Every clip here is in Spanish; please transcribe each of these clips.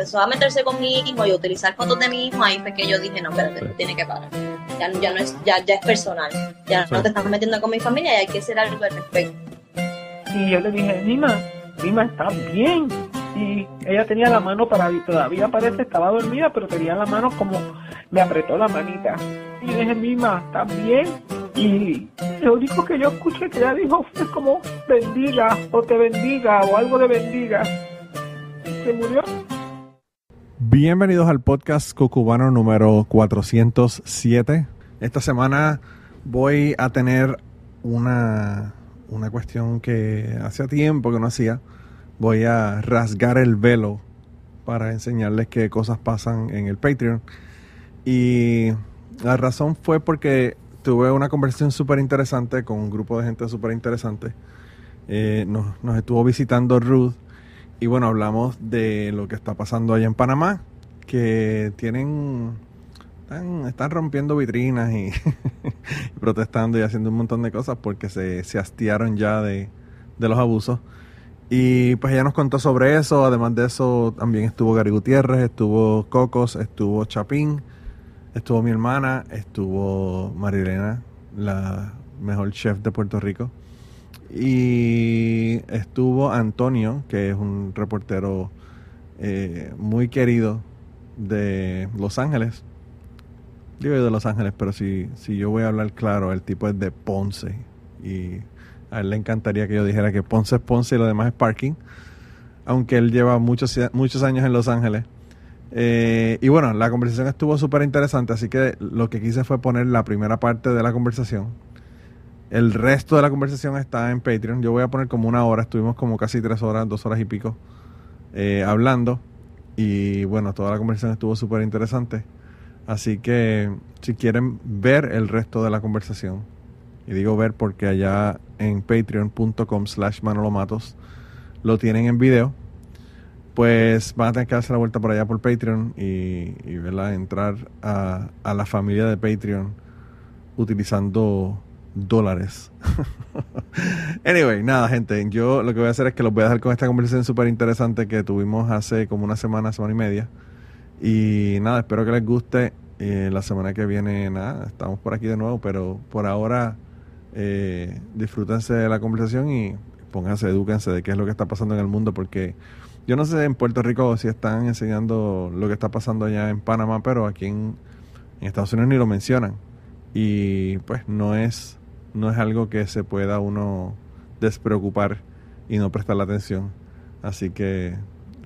empezó a meterse con mi hijo y a utilizar fotos de mi hijo, ahí fue que yo dije, no, espérate, tiene que parar. Ya, ya no es, ya, ya es personal. Ya no te estás metiendo con mi familia y hay que hacer algo al respecto. Y yo le dije, Nima, Nima está bien. Y ella tenía la mano para todavía parece estaba dormida, pero tenía la mano como me apretó la manita. Y yo dije, Nima, ¿estás bien? Y lo único que yo escuché que ella dijo fue como bendiga o te bendiga o algo de bendiga. Se murió. Bienvenidos al podcast Cocubano número 407. Esta semana voy a tener una, una cuestión que hacía tiempo que no hacía. Voy a rasgar el velo para enseñarles qué cosas pasan en el Patreon. Y la razón fue porque tuve una conversación súper interesante con un grupo de gente súper interesante. Eh, nos, nos estuvo visitando Ruth y bueno, hablamos de lo que está pasando allá en Panamá, que tienen, están, están rompiendo vitrinas y, protestando y haciendo un montón de cosas porque se, se hastiaron ya de, de los abusos. Y pues ella nos contó sobre eso, además de eso también estuvo Gary Gutiérrez, estuvo Cocos, estuvo Chapín, estuvo mi hermana, estuvo Marilena, la mejor chef de Puerto Rico. Y estuvo Antonio, que es un reportero eh, muy querido de Los Ángeles. Digo de Los Ángeles, pero si, si yo voy a hablar claro, el tipo es de Ponce. Y a él le encantaría que yo dijera que Ponce es Ponce y lo demás es parking. Aunque él lleva muchos, muchos años en Los Ángeles. Eh, y bueno, la conversación estuvo súper interesante, así que lo que quise fue poner la primera parte de la conversación. El resto de la conversación está en Patreon. Yo voy a poner como una hora, estuvimos como casi tres horas, dos horas y pico eh, hablando. Y bueno, toda la conversación estuvo súper interesante. Así que si quieren ver el resto de la conversación, y digo ver porque allá en patreon.com slash manolomatos lo tienen en video, pues van a tener que darse la vuelta por allá por Patreon y, y entrar a la familia de Patreon utilizando dólares. anyway, nada, gente. Yo lo que voy a hacer es que los voy a dejar con esta conversación súper interesante que tuvimos hace como una semana, semana y media. Y nada, espero que les guste. Eh, la semana que viene, nada, estamos por aquí de nuevo, pero por ahora eh, disfrútense de la conversación y pónganse, edúquense de qué es lo que está pasando en el mundo, porque yo no sé en Puerto Rico si están enseñando lo que está pasando allá en Panamá, pero aquí en, en Estados Unidos ni lo mencionan. Y pues no es no es algo que se pueda uno despreocupar y no prestar la atención. Así que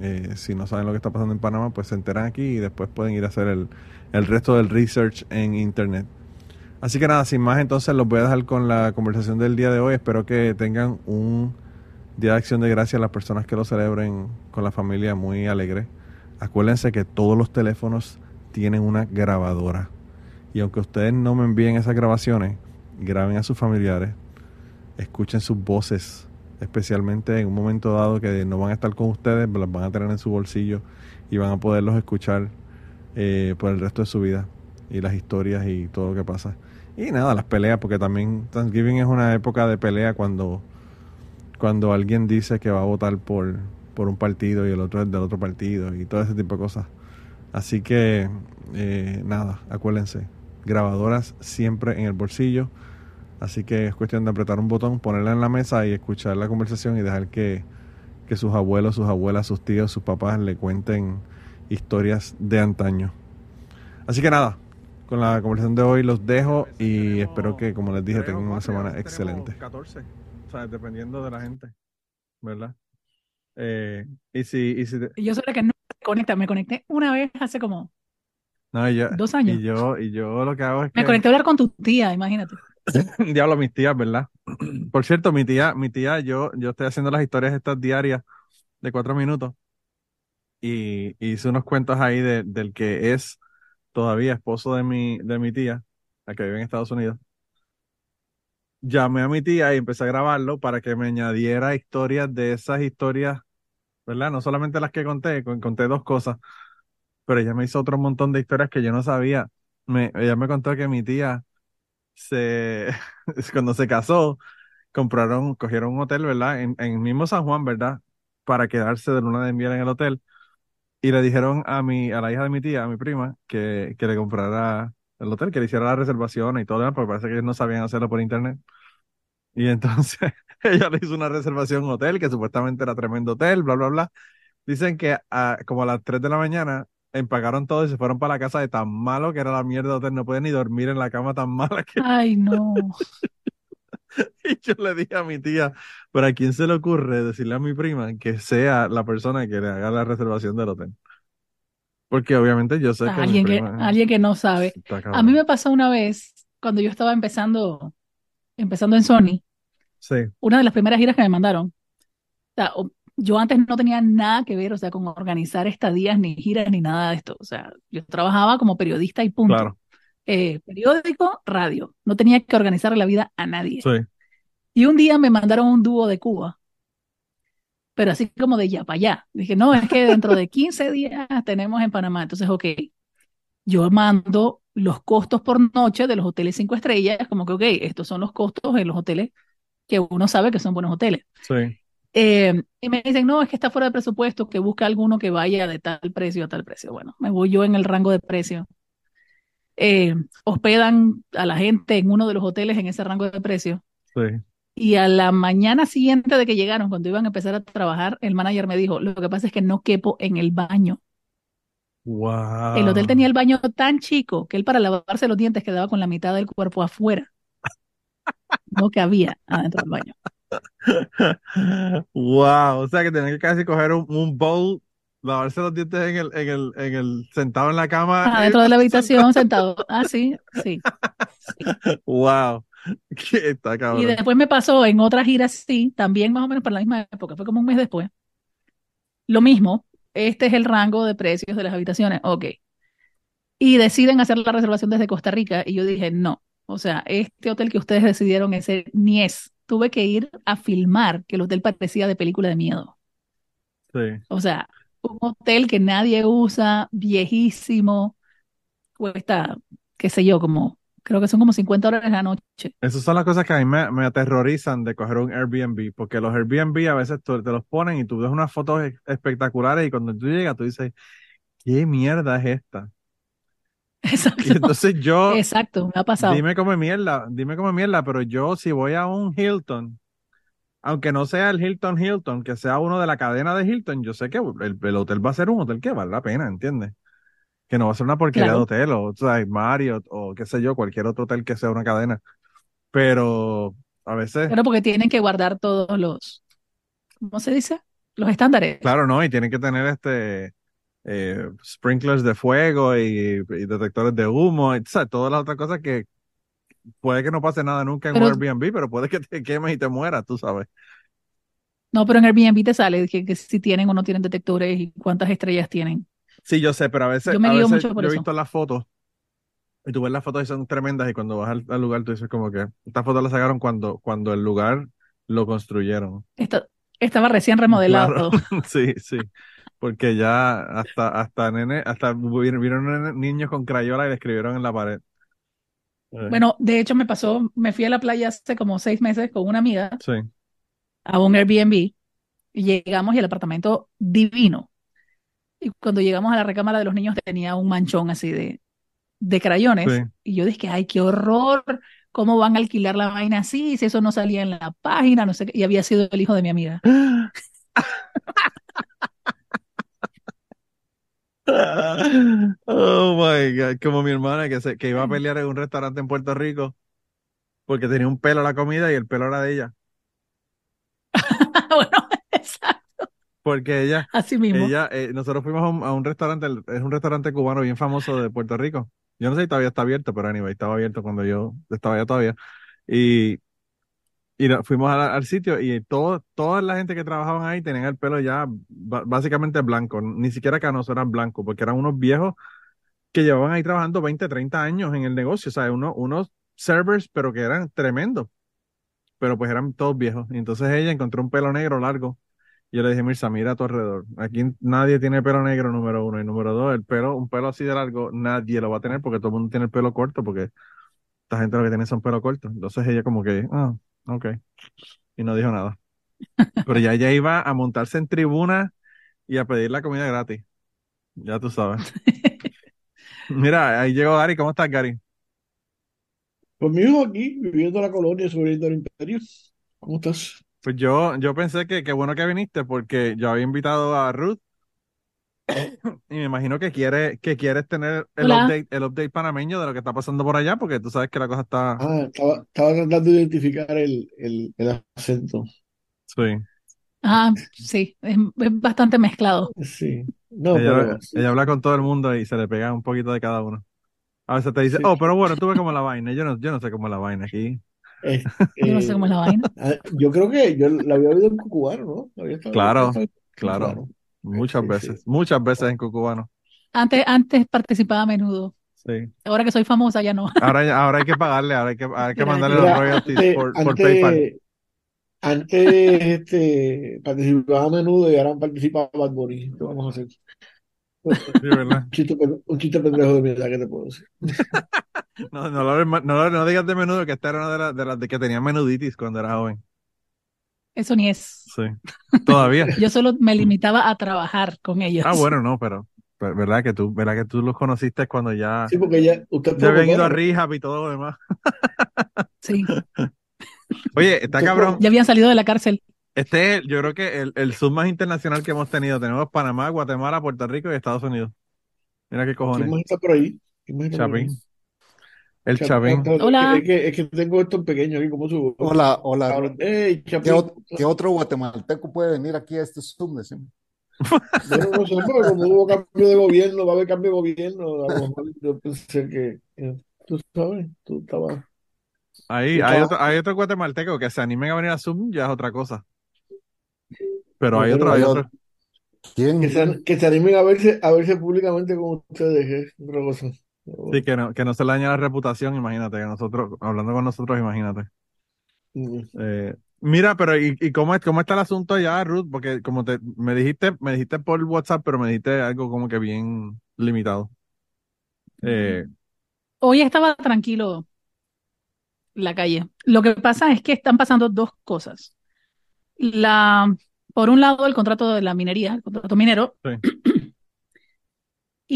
eh, si no saben lo que está pasando en Panamá, pues se enteran aquí y después pueden ir a hacer el, el resto del research en internet. Así que nada, sin más entonces los voy a dejar con la conversación del día de hoy. Espero que tengan un día de acción de gracias a las personas que lo celebren con la familia muy alegre. Acuérdense que todos los teléfonos tienen una grabadora. Y aunque ustedes no me envíen esas grabaciones, graben a sus familiares, escuchen sus voces, especialmente en un momento dado que no van a estar con ustedes, las van a tener en su bolsillo y van a poderlos escuchar eh, por el resto de su vida y las historias y todo lo que pasa. Y nada, las peleas, porque también Thanksgiving es una época de pelea cuando, cuando alguien dice que va a votar por, por un partido y el otro es del otro partido y todo ese tipo de cosas. Así que, eh, nada, acuérdense, grabadoras siempre en el bolsillo. Así que es cuestión de apretar un botón, ponerla en la mesa y escuchar la conversación y dejar que, que sus abuelos, sus abuelas, sus tíos, sus papás le cuenten historias de antaño. Así que nada, con la conversación de hoy los dejo y espero que, como les dije, tengan una semana excelente. 14, o sea, dependiendo de la gente, ¿verdad? Eh, y si, y si te... Yo soy la que no se conecta, me conecté una vez hace como no, yo, dos años. Y yo, y yo lo que hago es que... Me conecté a hablar con tu tía, imagínate. Diablo, mis tías, ¿verdad? Por cierto, mi tía, mi tía, yo, yo estoy haciendo las historias estas diarias de cuatro minutos y, hice unos cuentos ahí de, del que es todavía esposo de mi, de mi tía, la que vive en Estados Unidos. Llamé a mi tía y empecé a grabarlo para que me añadiera historias de esas historias, ¿verdad? No solamente las que conté, conté dos cosas, pero ella me hizo otro montón de historias que yo no sabía. Me, ella me contó que mi tía se, cuando se casó, compraron, cogieron un hotel, ¿verdad? En, en el mismo San Juan, ¿verdad? Para quedarse de luna de miel en el hotel. Y le dijeron a mi, a la hija de mi tía, a mi prima, que, que le comprara el hotel, que le hiciera la reservación y todo lo demás, porque parece que ellos no sabían hacerlo por internet. Y entonces ella le hizo una reservación en hotel, que supuestamente era tremendo hotel, bla, bla, bla. Dicen que a, como a las 3 de la mañana empagaron todo y se fueron para la casa de tan malo que era la mierda de hotel, no podían ni dormir en la cama tan mala que... Ay, no. Y yo le dije a mi tía, pero ¿a quién se le ocurre decirle a mi prima que sea la persona que le haga la reservación del hotel? Porque obviamente yo sé que mi Alguien que, prima alguien que no sabe. A mí me pasó una vez, cuando yo estaba empezando, empezando en Sony, Sí, una de las primeras giras que me mandaron. O sea, yo antes no tenía nada que ver, o sea, con organizar estadías, ni giras, ni nada de esto. O sea, yo trabajaba como periodista y punto. claro, Eh, periódico, radio. No tenía que organizar la vida a nadie. sí, Y un día me mandaron un dúo de Cuba, pero así como de ya para allá. Dije, no, es que dentro de 15 días tenemos en Panamá. Entonces, ok, yo mando los costos por noche de los hoteles cinco estrellas, como que, ok, estos son los costos en los hoteles que uno sabe que son buenos hoteles. sí. Eh, y me dicen, no, es que está fuera de presupuesto, que busca alguno que vaya de tal precio a tal precio. Bueno, me voy yo en el rango de precio. Eh, hospedan a la gente en uno de los hoteles en ese rango de precio. Sí. Y a la mañana siguiente de que llegaron, cuando iban a empezar a trabajar, el manager me dijo, lo que pasa es que no quepo en el baño. Wow. El hotel tenía el baño tan chico que él para lavarse los dientes quedaba con la mitad del cuerpo afuera. No cabía adentro del baño. Wow, o sea que tenía que casi coger un, un bowl, lavarse los dientes en el, en el, en el, sentado en la cama. Ah, dentro de la habitación sentado. Ah, sí, sí. sí. Wow, que está Y cabrón. después me pasó en otra gira, sí, también más o menos para la misma época, fue como un mes después. Lo mismo, este es el rango de precios de las habitaciones, ok. Y deciden hacer la reservación desde Costa Rica y yo dije, no, o sea, este hotel que ustedes decidieron ese ni es. Tuve que ir a filmar que el hotel parecía de película de miedo. Sí. O sea, un hotel que nadie usa, viejísimo, cuesta, qué sé yo, como, creo que son como 50 dólares la noche. Esas son las cosas que a mí me, me aterrorizan de coger un Airbnb, porque los Airbnb a veces tú- te los ponen y tú ves unas fotos espectaculares y cuando tú llegas tú dices, ¿qué mierda es esta? Y Exacto, entonces yo, exacto, me ha pasado. dime cómo es mierda, dime cómo es mierda, pero yo si voy a un Hilton, aunque no sea el Hilton Hilton, que sea uno de la cadena de Hilton, yo sé que el, el hotel va a ser un hotel que vale la pena, ¿entiendes? Que no va a ser una porquería de Claro. hotel, o, o sea, Marriott, o qué sé yo, cualquier otro hotel que sea una cadena. Pero a veces, Bueno, porque tienen que guardar todos los, ¿cómo se dice? Los estándares. claro, ¿no? Y tienen que tener este eh, sprinklers de fuego y, y detectores de humo, y, o sea, todas las otras cosas que puede que no pase nada nunca en un Airbnb, pero puede que te quemes y te mueras, tú sabes. No, pero en Airbnb te sale que, que si tienen o no tienen detectores y cuántas estrellas tienen. Sí, yo sé, pero a veces, Yo me a guío veces mucho por yo he visto las fotos y tú ves las fotos y son tremendas y cuando vas al, al lugar tú dices como que estas fotos las sacaron cuando, cuando el lugar lo construyeron. Esta- estaba recién remodelado. Claro. Sí, sí. Porque ya hasta, hasta nene, hasta vieron, niños con crayola y le escribieron en la pared. Eh, Bueno, de hecho me pasó, me fui a la playa hace como seis meses con una amiga sí, a un Airbnb y llegamos y el apartamento divino. Y cuando llegamos a la recámara de los niños tenía un manchón así de, de crayones. sí. Y yo dije, ay, qué horror, ¿cómo van a alquilar la vaina así? Si eso no salía en la página, no sé qué. Y había sido el hijo de mi amiga. Oh my God, como mi hermana que, se, que iba a pelear en un restaurante en Puerto Rico porque tenía un pelo a la comida y el pelo era de ella. bueno, exacto, Porque ella, así mismo. ella, eh, nosotros fuimos a un, a un restaurante, el- es un restaurante cubano bien famoso de Puerto Rico. Yo no sé si todavía está abierto, pero anyway, estaba abierto cuando yo estaba allá todavía. Y, y fuimos al sitio y todo, toda la gente que trabajaban ahí tenían el pelo ya básicamente blanco, ni siquiera canoso, eran blancos, porque eran unos viejos que llevaban ahí trabajando 20, 30 años en el negocio, o sea, unos servers, pero que eran tremendos, pero pues eran todos viejos. Y entonces ella encontró un pelo negro largo. Y yo le dije, Mirza, mira a tu alrededor. Aquí nadie tiene pelo negro, número uno. Y número dos, el pelo, un pelo así de largo, nadie lo va a tener porque todo el mundo tiene el pelo corto, porque esta gente lo que tiene son pelo corto. Entonces ella como que, ah, Ok. Y no dijo nada. Pero ya ella iba a montarse en tribuna y a pedir la comida gratis. Ya tú sabes. Mira, ahí llegó Gary. ¿Cómo estás, Gary? Pues mi hijo aquí, viviendo la colonia, sobreviviendo al imperio. ¿Cómo estás? Pues yo, yo pensé que qué bueno que viniste porque yo había invitado a Ruth y me imagino que quiere, que quieres tener el Hola. update, el update panameño de lo que está pasando por allá, porque tú sabes que la cosa está, Ah, estaba, estaba tratando de identificar el, el, el acento. sí. Ah, sí, es, es bastante mezclado. Sí. No, Ella, pero sí. ella habla con todo el mundo y se le pega un poquito de cada uno. A veces te dice, Sí. oh, pero bueno, tú ves cómo es la vaina. Yo no, yo no sé cómo es la vaina aquí. Eh, Yo no sé cómo es la vaina. ah, yo creo que yo la había oído en cucubano, ¿no? Claro, claro. Muchas Sí, veces, sí. muchas veces en Cucubano. Antes, antes participaba a menudo. Sí. Ahora que soy famosa ya no. Ahora, ya- ahora hay que pagarle, ahora hay que, ahora hay que mandarle los royalties antes, por, por PayPal. antes, antes este, participaba a menudo y ahora participa Bad Bunny. ¿Qué vamos a hacer? Un chiste, un chiste pendejo de mi edad, ¿qué te puedo decir? No, no, lo- no, digas de menudo que esta era una de las de, las de que tenía menuditis cuando era joven. Eso ni es. Sí. Todavía. Yo solo me limitaba a trabajar con ellos. Ah, bueno, no, pero, pero verdad que tú, verdad que tú los conociste cuando ya, Sí, porque ya usted ya habían ido a rehab y todo lo demás. Sí, Oye, está cabrón. ya habían salido de la cárcel. Este es, yo creo que el, el Zoom más internacional que hemos tenido. Tenemos Panamá, Guatemala, Puerto Rico y Estados Unidos. Mira qué ¿Quién cojones. más está por ahí? ¿Quién más está por ahí? El espérate, Hola. Es que, es que tengo esto en pequeño aquí, como su Hola, hola. ¿Qué, otro guatemalteco puede venir aquí a este Zoom? Decime? Bueno, no sé, pero como hubo cambio de gobierno, va a haber cambio de gobierno. A lo mejor yo pensé que, que tú sabes, tú estabas. Ahí, hay estaba- otro, hay otro guatemalteco que se animen a venir a Zoom, ya es otra cosa. Pero hay otro, hay otro. ¿Quién? Que se, que se animen a verse, a verse públicamente con ustedes, es otra cosa. Sí, que no, que no se le dañe la reputación, imagínate, que nosotros, hablando con nosotros, imagínate. Mm. Eh, mira, pero ¿y, y cómo, es, cómo está el asunto allá, Ruth? Porque como te, me dijiste, me dijiste por WhatsApp, pero me dijiste algo como que bien limitado. Eh, Hoy estaba tranquilo la calle. Lo que pasa es que están pasando dos cosas. La, por un lado, el contrato de la minería, el contrato minero, Sí.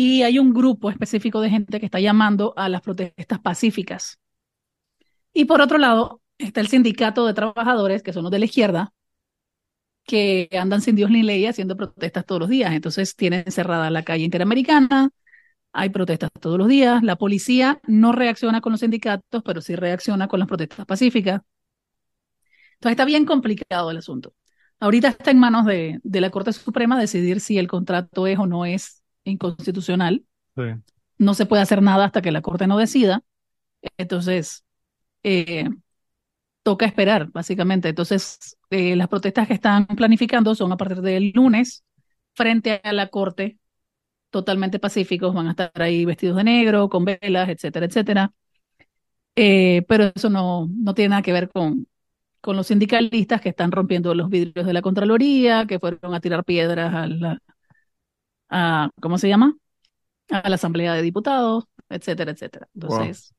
y hay un grupo específico de gente que está llamando a las protestas pacíficas. Y por otro lado, está el sindicato de trabajadores, que son los de la izquierda, que andan sin Dios ni ley haciendo protestas todos los días. Entonces tienen cerrada la calle interamericana, hay protestas todos los días, la policía no reacciona con los sindicatos, pero sí reacciona con las protestas pacíficas. Entonces está bien complicado el asunto. Ahorita está en manos de, de la Corte Suprema decidir si el contrato es o no es inconstitucional. sí. No se puede hacer nada hasta que la Corte no decida. Entonces, eh, toca esperar, básicamente. Entonces, eh, las protestas que están planificando son a partir del lunes frente a la Corte, totalmente pacíficos, van a estar ahí vestidos de negro, con velas, etcétera, etcétera. Eh, pero eso no, no tiene nada que ver con, con los sindicalistas que están rompiendo los vidrios de la Contraloría, que fueron a tirar piedras a la, a, ¿cómo se llama? A la Asamblea de Diputados, etcétera, etcétera. Entonces,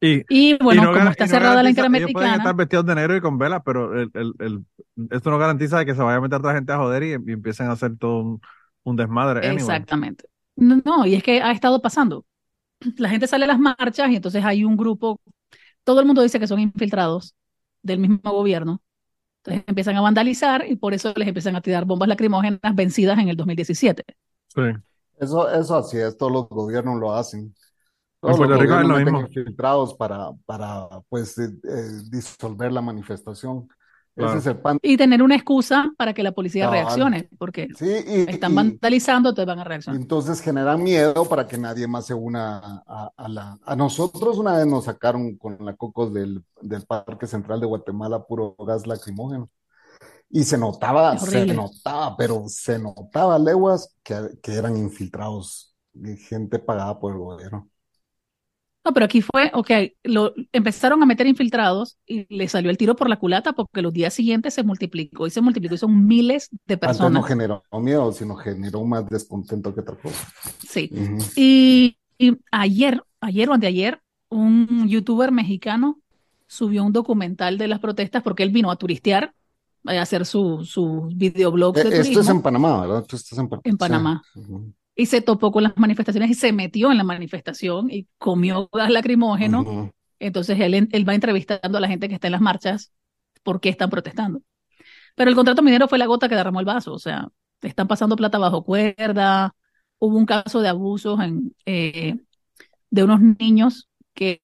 Y, y bueno, y no como está y no cerrada la ellos pueden estar vestidos de negro y con velas, pero el, el, el- esto no garantiza que se vaya a meter otra gente a joder y, y empiecen a hacer todo un, un desmadre. anyway. exactamente. No, no, y es que ha estado pasando. La gente sale a las marchas y entonces hay un grupo, todo el mundo dice que son infiltrados del mismo gobierno. Entonces empiezan a vandalizar y por eso les empiezan a tirar bombas lacrimógenas vencidas en el 2017. Sí. Eso, eso así es, todos los gobiernos lo hacen. En Todos los gobiernos lo infiltrados para, para pues, eh, eh, disolver la manifestación. Claro. Ese es el pan. Y tener una excusa para que la policía Cabal. reaccione, porque Sí, y, están y- vandalizando, entonces van a reaccionar. entonces generan miedo para que nadie más se una a, a- a la... A nosotros una vez nos sacaron con la Cocos del, del Parque Central de Guatemala puro gas lacrimógeno. Y se notaba, se notaba, pero se notaba leguas que, que eran infiltrados, gente pagada por el gobierno. No, pero aquí fue, ok, lo, empezaron a meter infiltrados y le salió el tiro por la culata porque los días siguientes se multiplicó y se multiplicó y son miles de Antes no personas. generó miedo, sino generó más descontento que otra cosa. Sí. Y, y ayer, ayer o anteayer, un youtuber mexicano subió un documental de las protestas porque él vino a turistear, a hacer sus su videoblogs Eh, de Esto es en Panamá, ¿verdad? Tú estás en, en sí. Panamá. Ujú. Y se topó con las manifestaciones y se metió en la manifestación y comió gas lacrimógeno. Entonces él, él va entrevistando a la gente que está en las marchas por qué están protestando. Pero el contrato minero fue la gota que derramó el vaso, o sea, están pasando plata bajo cuerda, hubo un caso de abusos en, eh, de unos niños que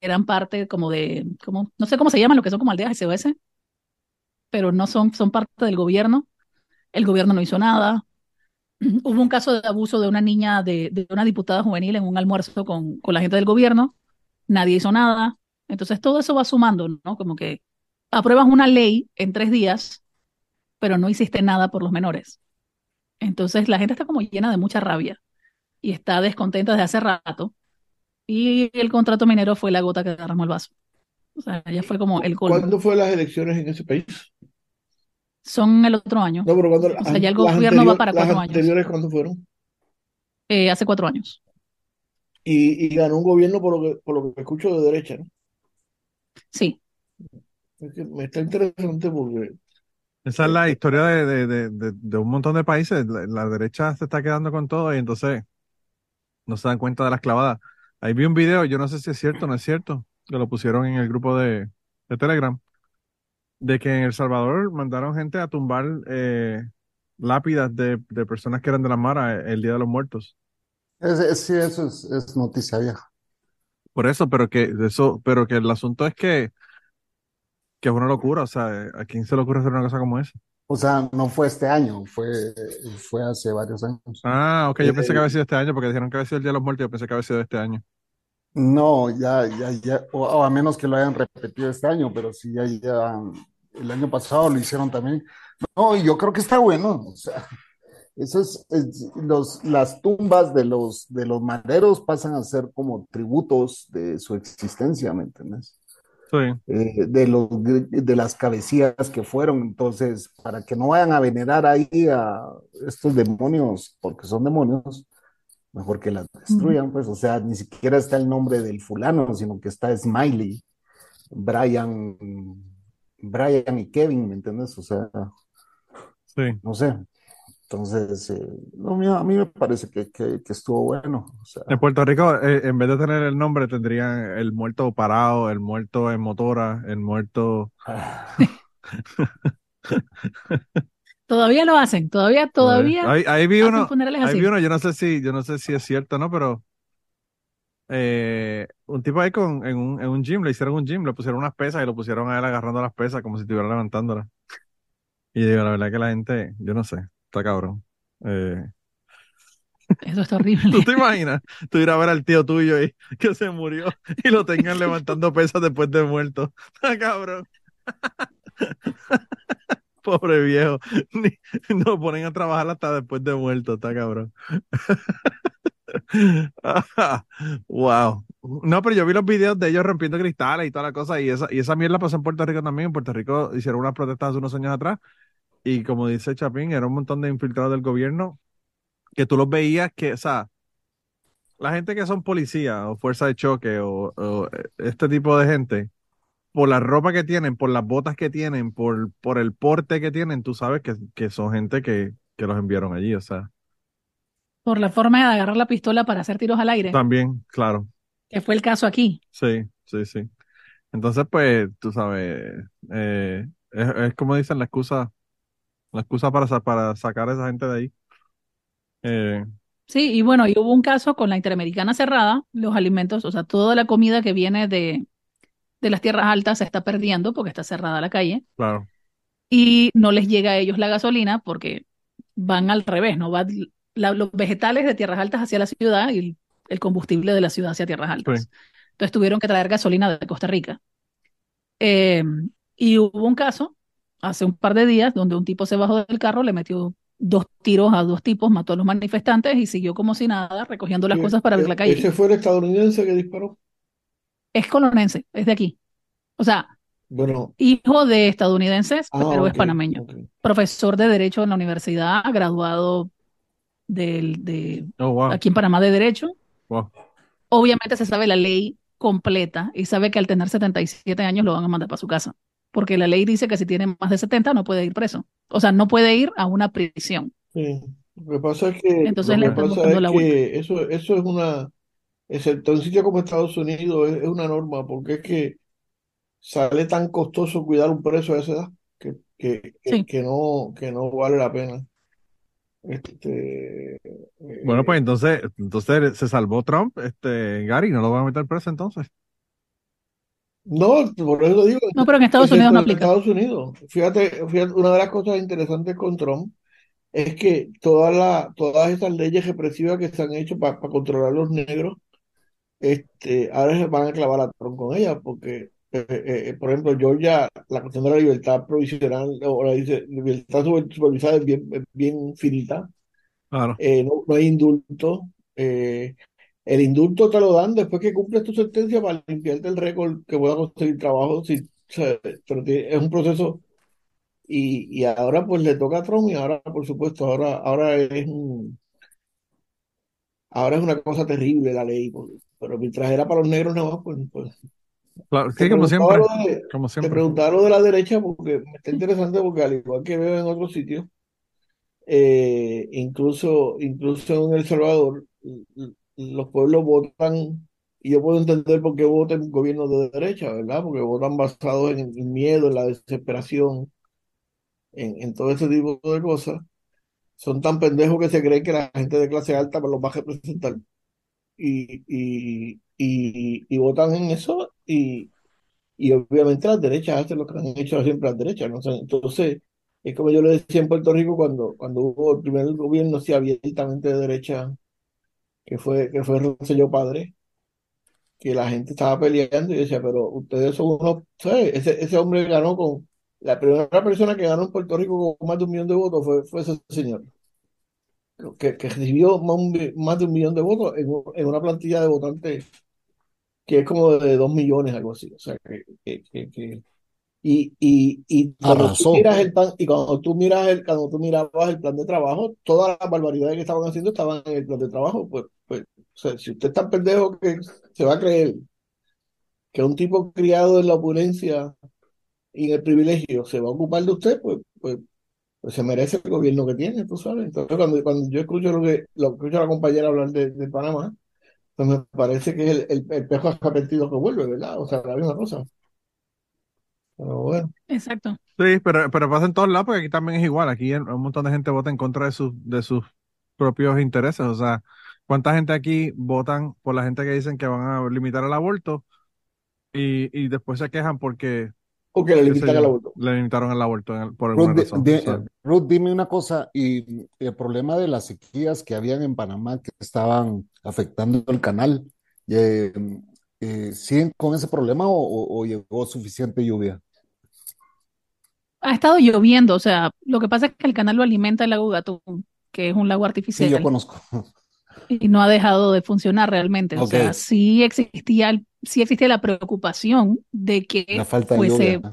eran parte como de, como, no sé cómo se llaman, lo que son como aldeas SOS, pero no son, son parte del gobierno. El gobierno no hizo nada. Hubo un caso de abuso de una niña, de, de una diputada juvenil en un almuerzo con, con la gente del gobierno. Nadie hizo nada. Entonces todo eso va sumando, ¿no? Como que apruebas una ley en tres días, pero no hiciste nada por los menores. Entonces la gente está como llena de mucha rabia y está descontenta desde hace rato. Y el contrato minero fue la gota que derramó el vaso. O sea, ya fue como el colmo. ¿Cuándo fue las elecciones en ese país? Son el otro año. No, pero cuando O sea, ya el las gobierno va para las cuatro años. anteriores, ¿cuándo fueron? Eh, hace cuatro años. Y, y ganó un gobierno por lo que, por lo que escucho de derecha, ¿no? Sí. Es que me está interesante porque Esa es la historia de, de, de, de, de un montón de países. La, la derecha se está quedando con todo y entonces no se dan cuenta de las clavadas. Ahí vi un video, yo no sé si es cierto o no es cierto, que lo pusieron en el grupo de, de Telegram, de que en El Salvador mandaron gente a tumbar eh, lápidas de, de personas que eran de la Mara el Día de los Muertos. Es- es- sí, eso es, es noticia vieja. Por eso, pero que eso, pero que el asunto es que, que es una locura. O sea, ¿a quién se le ocurre hacer una cosa como esa? O sea, no fue este año, fue, fue hace varios años. Ah, ok, yo pensé que Eh, había sido este año, porque dijeron que había sido el Día de los Muertos, yo pensé que había sido este año. No, ya, ya, ya, o, o a menos que lo hayan repetido este año, pero sí, ya, ya, el año pasado lo hicieron también. No, y yo creo que está bueno, o sea, eso es, es- los, las tumbas de los, de los maderos pasan a ser como tributos de su existencia, ¿me entiendes? Sí. Eh, de los, de las cabecillas que fueron, entonces, para que no vayan a venerar ahí a estos demonios, porque son demonios, mejor que las destruyan, pues, o sea, ni siquiera está el nombre del fulano, sino que está Smiley, Brian, Brian y Kevin, ¿me entiendes? O sea, Sí. no sé. Entonces, eh, no, a mí me parece que, que, que estuvo bueno. O sea, En Puerto Rico, eh, en vez de tener el nombre, tendrían el muerto parado, el muerto en motora, el muerto. Todavía lo hacen, todavía, todavía Ahí, ahí vi uno, ahí vi uno, yo no sé si, yo no sé si es cierto no, pero eh, un tipo ahí con, en un, en un gym, le hicieron un gym, le pusieron unas pesas y lo pusieron a él agarrando las pesas como si estuviera levantándolas. Y digo, la verdad que la gente, yo no sé, está cabrón. Eh, Eso está horrible. ¿Tú te imaginas? Tú ir a ver al tío tuyo y que se murió y lo tengan levantando pesas después de muerto. Está cabrón. Pobre viejo. Ni, no ponen a trabajar hasta después de muerto. Está cabrón. wow. No, pero yo vi los videos de ellos rompiendo cristales y toda la cosa y esa, y esa mierda pasó en Puerto Rico también. En Puerto Rico hicieron unas protestas hace unos años atrás y como dice Chapín, era un montón de infiltrados del gobierno que tú los veías que, o sea, la gente que son policías o fuerza de choque o, o, eh, este tipo de gente, por la ropa que tienen, por las botas que tienen, por, por el porte que tienen, tú sabes que, que son gente que, que los enviaron allí, o sea, Por la forma de agarrar la pistola para hacer tiros al aire, también, claro, que fue el caso aquí. sí, sí, sí. Entonces, pues, tú sabes, eh, es, es como dicen la excusa, la excusa para, para sacar a esa gente de ahí. Eh, Sí, y bueno, y hubo un caso con la Interamericana cerrada, los alimentos, o sea, toda la comida que viene de, de las tierras altas se está perdiendo porque está cerrada la calle claro, y no les llega a ellos la gasolina porque van al revés, ¿no? Va la- los vegetales de tierras altas hacia la ciudad y el, el combustible de la ciudad hacia tierras altas. Sí. Entonces tuvieron que traer gasolina de Costa Rica. Eh, y hubo un caso hace un par de días donde un tipo se bajó del carro, le metió dos tiros a dos tipos, mató a los manifestantes y siguió como si nada, recogiendo las cosas para abrir la e- calle. Ese fue el estadounidense que disparó. Es colonense, es de aquí. O sea, Bueno, hijo de estadounidenses, ah, pero es panameño. Profesor de Derecho en la universidad, graduado del, de, oh, wow, aquí en Panamá de Derecho. wow, Obviamente se sabe la ley completa y sabe que al tener 77 años lo van a mandar para su casa, porque la ley dice que si tiene más de 70 no puede ir preso, o sea, no puede ir a una prisión. Sí. Lo que pasa es que, Entonces lo que pasa es la que eso, eso es una, excepto en sitios como Estados Unidos, es, es una norma, porque es que sale tan costoso cuidar un preso a esa edad que, que, que, Sí, que no, que no vale la pena. Este, Bueno, pues eh, entonces, entonces se salvó Trump, este, Gary, no lo van a meter preso entonces. no, por eso digo, no, pero en Estados Unidos no en aplica. Estados Unidos. Fíjate, fíjate, una de las cosas interesantes con Trump es que todas la, todas esas leyes represivas que se han hecho para controlar a los negros, este, ahora se van a clavar a Trump con ellas, porque, eh, eh, eh, por ejemplo, Georgia, la cuestión de la libertad provisional o la libertad super- supervisada es bien, bien finita, Claro. eh, no, no hay indulto. el indulto te lo dan después que cumples tu sentencia para limpiarte el récord que puedas conseguir trabajo, si, o sea, es un proceso y, y ahora pues le toca a Trump y ahora, por supuesto, ahora, ahora es un- ahora es una cosa terrible la ley, porque- pero mientras era para los negros nada más, pues, pues. Claro, sí, como siempre, de, como te preguntaba lo de la derecha porque me está interesante porque al igual que veo en otros sitios, eh, incluso, incluso en El Salvador, los pueblos votan, y yo puedo entender por qué votan gobiernos de derecha, ¿verdad? Porque votan basados en el miedo, en la desesperación, en, en todo ese tipo de cosas. Son tan pendejos que se creen que la gente de clase alta los va a representar. Y, y, y, y votan en eso y, y obviamente las derechas hacen lo que han hecho siempre las derechas, ¿no? O entonces, es como yo le decía en Puerto Rico cuando, cuando hubo el primer gobierno así abiertamente de derecha, que fue, que fue Rosselló Padre, que la gente estaba peleando y decía, pero ustedes son unos. Ese, ese hombre ganó con, la primera persona que ganó en Puerto Rico con más de un millón de votos fue, fue ese señor, que, que recibió más, un más de un millón de votos en, un- en una plantilla de votantes que es como de dos millones, algo así. O sea, que, que, que, que- y, y, y cuando tú miras el plan, y cuando tú miras el, cuando tú mirabas el plan de trabajo, todas las barbaridades que estaban haciendo estaban en el plan de trabajo. Pues, pues, o sea, si usted es tan pendejo que se va a creer que un tipo criado en la opulencia y en el privilegio se va a ocupar de usted, pues, pues, pues se merece el gobierno que tiene, tú sabes. Entonces, cuando, cuando yo escucho lo que, lo que escucho a la compañera hablar de, de Panamá, pues me parece que es el, el, el pejo arrepentido que vuelve, ¿verdad? O sea, la misma cosa. Pero bueno. exacto. Sí, pero, pero pasa en todos lados porque aquí también es igual. Aquí un un montón de gente vota en contra de sus, de sus propios intereses. O sea, ¿cuánta gente aquí votan por la gente que dicen que van a limitar el aborto y, y después se quejan porque, Porque le qué sé limitan el yo, aborto. le limitaron el aborto en el- por Ruth, alguna di- razón? O sea, Ruth, dime una cosa, y el problema de las sequías que habían en Panamá que estaban afectando el canal, eh, eh, ¿siguen con ese problema o, o- o llegó suficiente lluvia? Ha estado lloviendo, o sea, lo que pasa es que el canal lo alimenta el lago Gatún, que es un lago Sí, yo artificial, conozco. Y no ha dejado de funcionar realmente. O Ok, sea, sí existía, sí existía la preocupación de la que falta de fuese,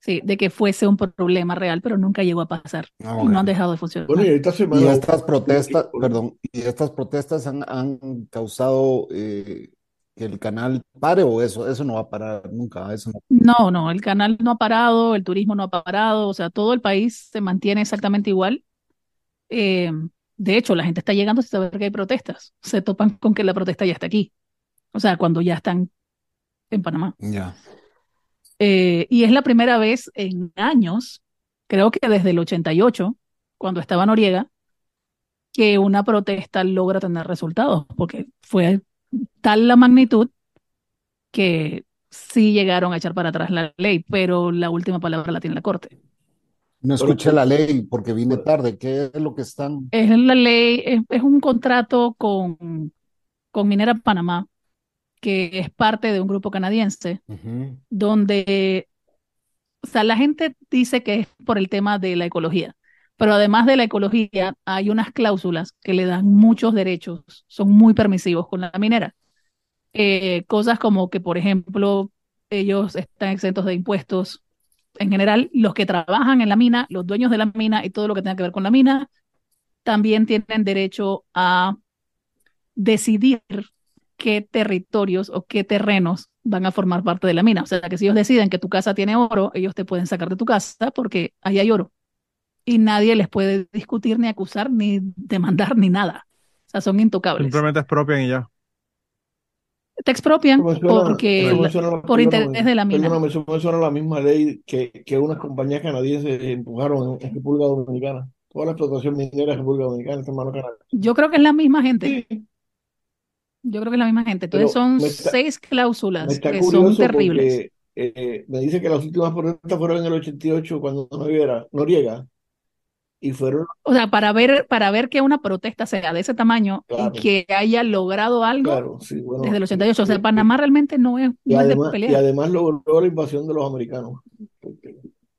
sí, de que fuese un problema real, pero nunca llegó a pasar Ah, y no han dejado de Bueno, y funcionar. esta Y semana estas protestas, perdón, y estas protestas han, han causado eh, que el canal pare o eso, eso no va a parar nunca, eso no. No, no, el canal no ha parado, el turismo no ha parado, o sea, todo el país se mantiene exactamente igual. Eh, de hecho, la gente está llegando sin saber que hay protestas. Se topan con que la protesta ya está aquí, o sea, cuando ya están en Panamá. Ya. Eh, y es la primera vez en años, creo que desde el 88, cuando estaba Noriega, que una protesta logra tener resultados, porque fue tal la magnitud que sí llegaron a echar para atrás la ley, pero la última palabra la tiene la Corte. No escuché la ley porque vine bueno, tarde. ¿Qué es lo que están? Es la ley, es, es un contrato con, con Minera Panamá, que es parte de un grupo canadiense, donde, o sea, la gente dice que es por el tema de la ecología, pero además de la ecología, hay unas cláusulas que le dan muchos derechos, son muy permisivos con la minera. Eh, cosas como que, por ejemplo, ellos están exentos de impuestos en general, los que trabajan en la mina, los dueños de la mina y todo lo que tenga que ver con la mina, también tienen derecho a decidir qué territorios o qué terrenos van a formar parte de la mina. O sea, que si ellos deciden que tu casa tiene oro, ellos te pueden sacar de tu casa porque ahí hay oro. Y nadie les puede discutir, ni acusar, ni demandar, ni nada. O sea, son intocables. Simplemente expropian y ya. Te expropian porque la- por interés de la mina. Perdóname, eso la misma ley que, que unas compañías canadienses empujaron en, en República Dominicana. Toda la explotación minera en República Dominicana está en manos canadienses. Yo creo que es la misma gente. Sí, Yo creo que es la misma gente. Entonces Pero son está- seis cláusulas que son terribles. porque eh, me dice que las últimas protestas fueron en el 88 cuando Noriega, Noriega y fueron, O sea, para ver, para ver que una protesta sea de ese tamaño Claro. y que haya logrado algo claro, sí, bueno, desde el 88. O sea, y- Panamá realmente no es, y no es de además, y pelear. además logró la invasión de los americanos,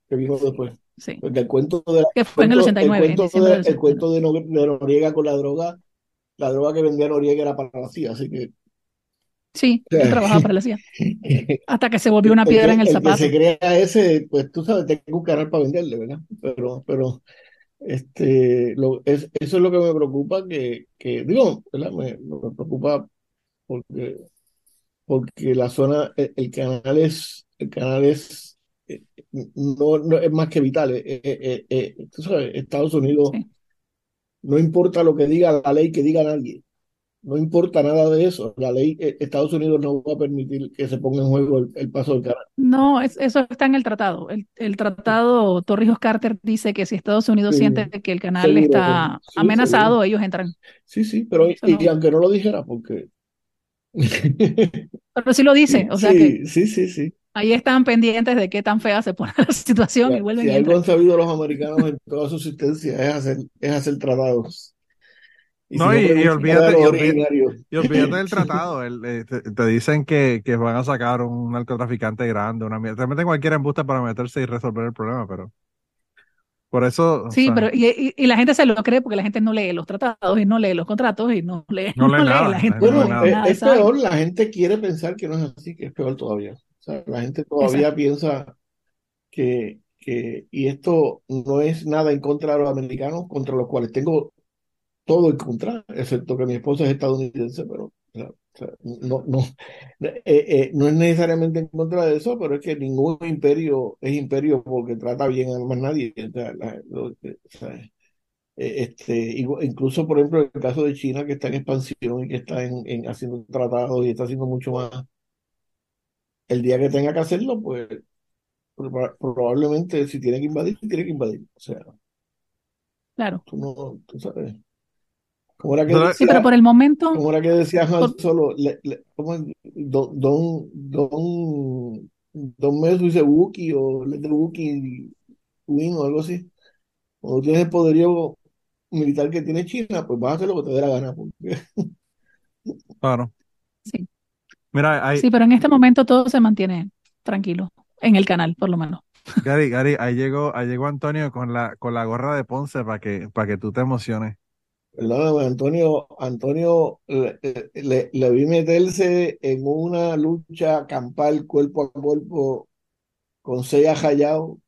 que vino después. Sí. Porque el cuento de Que fue en el cuento- 89, en cuento diciembre de, del el cuento de, de Noriega con la droga, la droga que vendía Noriega era para la CIA, así que Sí, él trabajaba para la CIA. Hasta que se volvió una el piedra que- en el el zapato. que se crea ese, pues tú sabes, tengo un canal para venderle, ¿verdad? Pero, pero este, lo, es, eso es lo que me preocupa, que, que digo, ¿verdad? Me, me preocupa porque, porque la zona, el, el canal es, el canal es, eh, no, no es más que vital. eh, eh, eh, eh, tú sabes, Estados Unidos, Sí. no importa lo que diga la ley, que diga nadie. No importa nada de eso. La ley, eh, Estados Unidos no va a permitir que se ponga en juego el, el paso del canal. No, es- eso está en el tratado. El, el tratado Torrijos Carter dice que si Estados Unidos Sí, siente que el canal seguro, está sí, amenazado, seguro. ellos entran. Sí, sí, pero y, no- y aunque no lo dijera, porque Pero sí lo dice, o sea que sí, sí, sí, sí. ahí están pendientes de qué tan fea se pone la situación y vuelven si y algo han sabido los americanos en toda su existencia es hacer, es hacer tratados. Y No, si y- olvídate- y olvídate-. Y olvídate del tratado. el- eh, te, te dicen que, que van a sacar un narcotraficante grande, una mierda. Te meten cualquier embuste para meterse y resolver el problema, pero. Por eso. o Sí, sea, pero y, y- y la gente se lo cree porque la gente no lee los tratados y no lee los contratos y no lee, No lee nada, la gente no no Bueno, lee lee nada. es, peor, la gente quiere pensar que no es así, que es peor todavía. O sea, la gente todavía Exacto. piensa que, que, y esto no es nada en contra de los americanos, contra los cuales tengo todo en contra, excepto que mi esposa es estadounidense, pero o sea, no, no, eh, eh, no es necesariamente en contra de eso, pero es que ningún imperio es imperio porque trata bien a más nadie. O sea, la- lo- o sea, eh, este, incluso, por ejemplo, el caso de China, que está en expansión y que está en, en haciendo tratados y está haciendo mucho más. El día que tenga que hacerlo, pues proba- probablemente si tiene que invadir, tiene que invadir. O sea, Claro. tú no, tú sabes. ¿Cómo era que Pero- Sí, decía, pero por el momento, cómo era que decía Han por- Solo? Le- le- ¿cómo es? Don, don, don, don Mess dice Wookiee o let the Wookiee win o algo así. Cuando tienes el poderío militar que tiene China, pues vas a hacer lo que te dé la gana. porque- Claro. sí, Mira, hay, sí, pero en este momento todo se mantiene tranquilo, en el canal, por lo menos. Gary, Gary, ahí llegó, ahí llegó Antonio con la, con la gorra de Ponce para que, para que tú te emociones. Perdóname, Antonio, Antonio le, le- le vi meterse en una lucha campal cuerpo a cuerpo con seis Hayao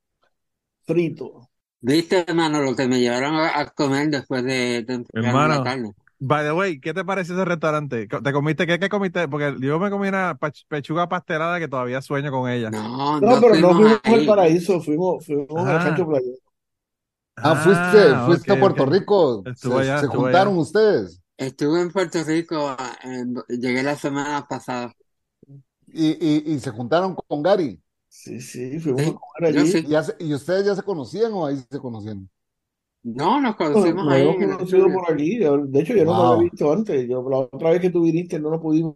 frito. Viste, hermano, lo que me llevaron a, a comer después de, de la carne. By the way, ¿qué te pareció ese restaurante? ¿Te comiste qué, qué comiste? Porque yo me comí una pechuga pastelada que todavía sueño con ella. No, No, no pero no fuimos fuimos al ahí. paraíso, fuimos, fuimos al Ah. Rancho Playa. Ah, fuiste, Ah, fuiste ok, a Puerto ok. Rico. Estuvo Se, allá, se juntaron allá. ustedes. Estuve en Puerto Rico, en- llegué la semana pasada. Y, y, y se juntaron con Gary. Sí, sí, fuimos Sí, a comer allí. sí. ¿Y, ya se- y ustedes ya se conocían o ahí se conocían? No, nos Nos, conocimos nos ahí el conocido por aquí. De hecho, yo no te Wow. había visto antes. Yo, la otra vez que tú viniste no nos pudimos,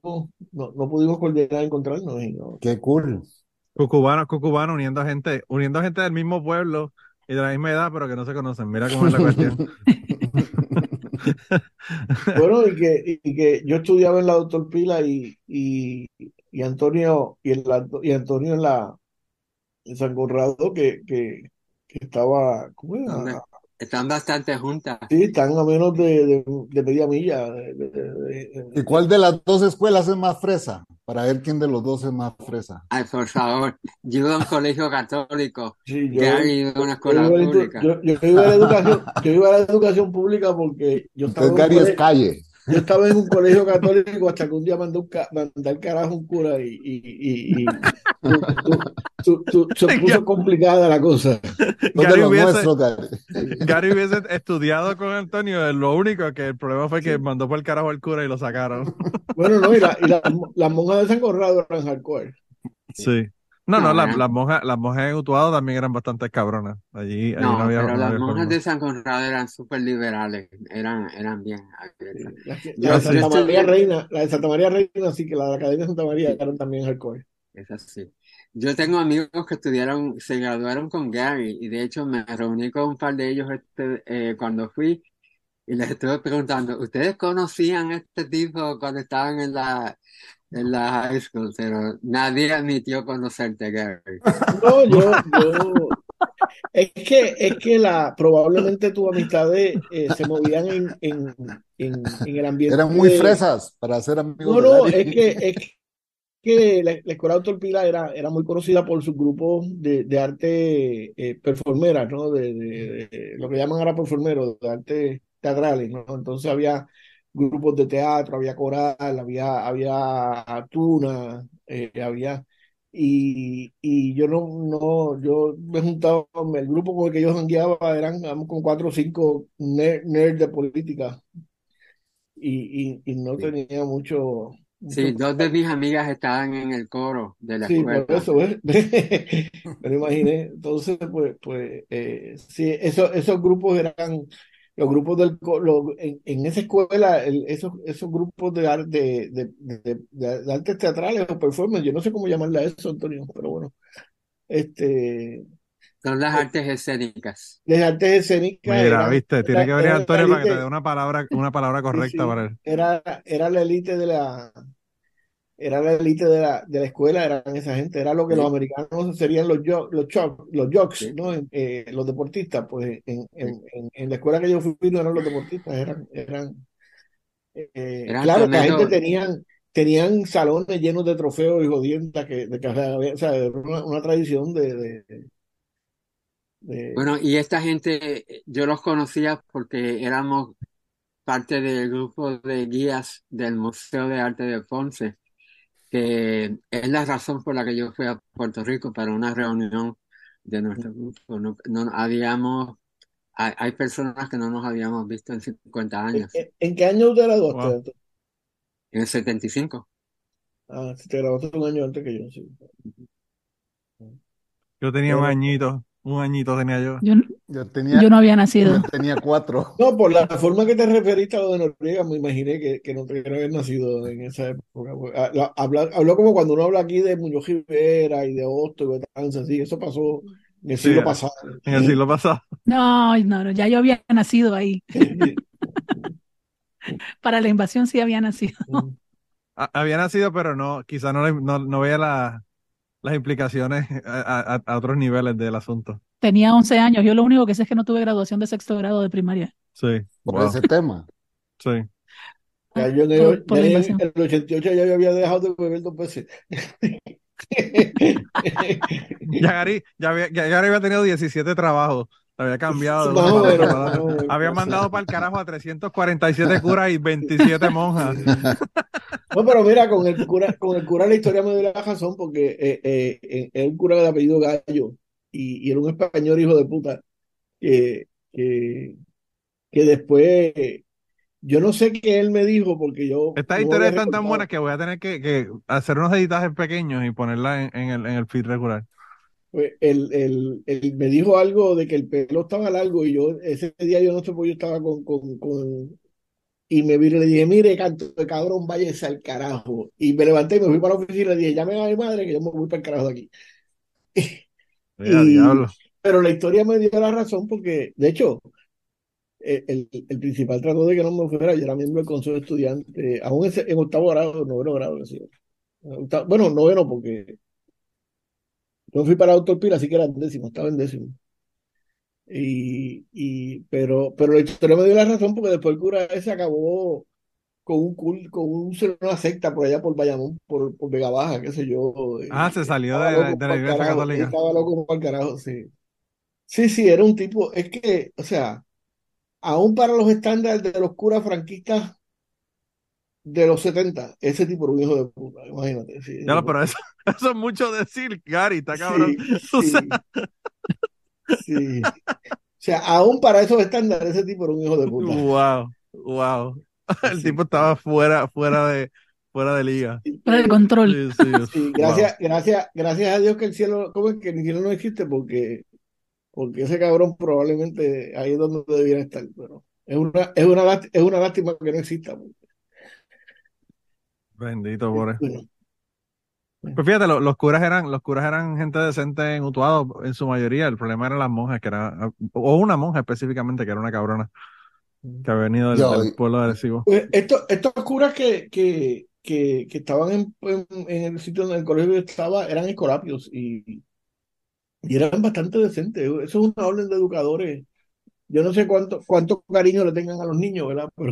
no, no pudimos coordinar encontrarnos. y no- Qué cool. Cucubano, cucubano, uniendo gente, uniendo gente del mismo pueblo y de la misma edad, pero que no se conocen. Mira cómo es la cuestión. Bueno, y que, y que yo estudiaba en la Doctor Pila y, y, y Antonio, y, en la, y Antonio en la en San Conrado que, que, que estaba, ¿cómo era? Están bastante juntas. Sí, están a menos de, de, de media milla. ¿Y cuál de las dos escuelas es más fresa? Para ver quién de los dos es más fresa. Ay, por favor, yo iba a un colegio católico. Sí, yo, Gary iba a una escuela pública. yo- yo iba a la educación, yo iba a la educación pública porque yo estaba Entonces Gary es calle. Yo estaba en un colegio católico hasta que un día mandó un ca- mandó al carajo un cura y, y, y, y tu- tu- tu- tu- se puso complicada la cosa. De Gary hubiese, nuestros, Gary. Hubiese estudiado con Antonio, lo único que el problema fue que mandó por el carajo al cura y lo sacaron. Bueno, no, y, la- y la- las monjas de San Conrado eran hardcore. Sí. No, no, No, la- eran- las monjas, las monjas en Utuado también eran bastante cabronas. Allí, allí no, No, había, pero no las monjas problema. de San Conrado eran súper liberales, eran, eran bien abiertas. La, que- Yo, la de sí. Santa María Reina, la de Santa María Reina, sí que la de la Academia de Santa María eran también hardcore. es así. Yo tengo amigos que estudiaron, se graduaron con Gary y de hecho me reuní con un par de ellos este, eh, cuando fui y les estuve preguntando, ¿ustedes conocían a este tipo cuando estaban en la, en la high school? Pero nadie admitió conocerte, Gary. No, yo, yo, es que, es que la, probablemente tus amistades eh, se movían en, en, en, en el ambiente Eran muy de, fresas para ser amigos no, no, es que, es que la, la escuela Doctor Pila era, era muy conocida por sus grupos de, de arte eh, performeras, ¿no? De, de- de lo que llaman ahora performeros, de arte teatrales, ¿no? Entonces había grupos de teatro, había coral, había, había tuna, eh, había, y, y yo no, no, yo me juntaba, el grupo con el que yo jangueaba eran con cuatro o cinco ner- nerds de política, y, y, y no Sí. tenía mucho, Sí, mucho dos de mis amigas estaban en el coro de la Sí, por escuela. eso, ¿ves? Me lo imaginé. Entonces, pues, pues eh, sí, eso, esos grupos eran los grupos del co- lo- en, en esa escuela, el- esos, esos grupos de, ar- de, de, de, de- de artes teatrales o performance, yo no sé cómo llamarle a eso, Antonio, pero bueno, este, Son las eh, artes escénicas. de artes escénicas Mira, viste, tiene era, que venir Antonio para que te dé una palabra, una palabra sí, correcta sí, para él. era, era la élite de la, era la élite de la, de la escuela, eran esa gente, era lo que los americanos serían los jo- los cho- los jocks, sí, ¿no? Eh, los deportistas, pues en, en, en, en la escuela que yo fui no eran los deportistas, eran, eran, eh, Eran claro, la gente tenían, tenían salones llenos de trofeos y jodiendas que, de que o sea, una, una tradición de, de, de- Bueno, y esta gente yo los conocía porque éramos parte del grupo de guías del Museo de Arte de Ponce, que es la razón por la que yo fui a Puerto Rico para una reunión de nuestro grupo. No, no habíamos, hay, hay personas que no nos habíamos visto en 50 ¿En, años, en- en qué año te graduaste? Wow. En el 75. Ah, si te graduaste un año antes que yo, sí. Yo tenía un Pero, añito, un añito tenía yo. Yo, no- Yo yo tenía, no había yo nacido. tenía cuatro. No, por la forma que te referiste a lo de Noriega, me imaginé que, que no no habías nacido en esa época. Porque, ah, habla- habló como cuando uno habla aquí de Muñoz Rivera y de Hosto y Betanza, sí, eso pasó en el Sí, siglo pasado. en el siglo pasado. No, no, no, ya yo había nacido ahí. Para la invasión sí había nacido. Ha- Había nacido, pero no, quizá no, no, no veía la- las implicaciones a, a- a otros niveles del asunto. Tenía 11 años. Yo lo único que sé es que no tuve graduación de sexto grado de primaria Sí, Por wow, ese tema. sí. Ya ah, yo en por, el, por ya invasión. el 88 ya yo había dejado de beber dos veces. Ya Gary, ya había, ya Gary había tenido 17 trabajos. Había cambiado de Más una o para otra menos, para más otra. o menos. Había mandado para el carajo a 347 curas y 27 monjas. No, pero mira, con el cura, con el cura la historia me dio la razón porque eh, eh, eh, es un cura de apellido Gallo y, y era un español hijo de puta que, que, que después, yo no sé qué él me dijo porque yo Estas no historias están tan buenas que voy a tener que, que hacer unos editajes pequeños y ponerla en, en el, en el feed regular. Pues él, él- él me dijo algo de que el pelo estaba largo y yo ese día yo no sé por qué yo estaba con, con, con y me vi y le dije, mire, canto de cabrón, váyase al carajo. Y me levanté y me fui para la oficina y le dije, llame a mi madre que yo me voy para el carajo de aquí. Mira, Y, diablo. pero la historia me dio la razón porque, de hecho, el, el- el principal trató de que no me fuera, yo era miembro del consejo de estudiantes, aún en, en octavo grado, noveno grado, bueno, noveno porque yo fui para Doctor Pira, así que era en décimo, estaba en décimo. Y, y, pero, pero la historia me dio la razón porque después el cura ese acabó con un cul- con un, una secta por allá por Bayamón, por, por Vega Baja, qué sé yo. Ah, y se salió de, de la iglesia carajo, católica. estaba loco para el carajo, sí. Sí, sí, era un tipo, es que, o sea, aún para los estándares de los curas franquistas, de los 70, ese tipo era un hijo de puta, imagínate. sí, Ya pero eso, eso es mucho decir, Gary, está cabrón. Sí, O sea, sí. O sea, aún para esos estándares, ese tipo era un hijo de puta. wow, wow. El Sí. tipo estaba fuera, fuera de, fuera de liga. Fuera de control. Sí, sí, Sí, wow. gracias, gracias, gracias a Dios que el cielo, ¿cómo es que el cielo no existe? Porque, porque ese cabrón probablemente ahí es donde debiera estar, pero es una, es una, es una lástima que no exista. Bendito, pobre. Pues fíjate, lo- los curas eran, los curas eran gente decente en Utuado, en su mayoría. El problema eran las monjas, que era, o una monja específicamente, que era una cabrona, que había venido del, Yo- del pueblo de Arecibo. pues estos, estos curas que, que, que, que estaban en, en, en el sitio donde el colegio estaba eran escolapios y, y eran bastante decentes. Eso es una orden de educadores. Yo no sé cuánto, cuánto cariño le tengan a los niños, ¿verdad? Pero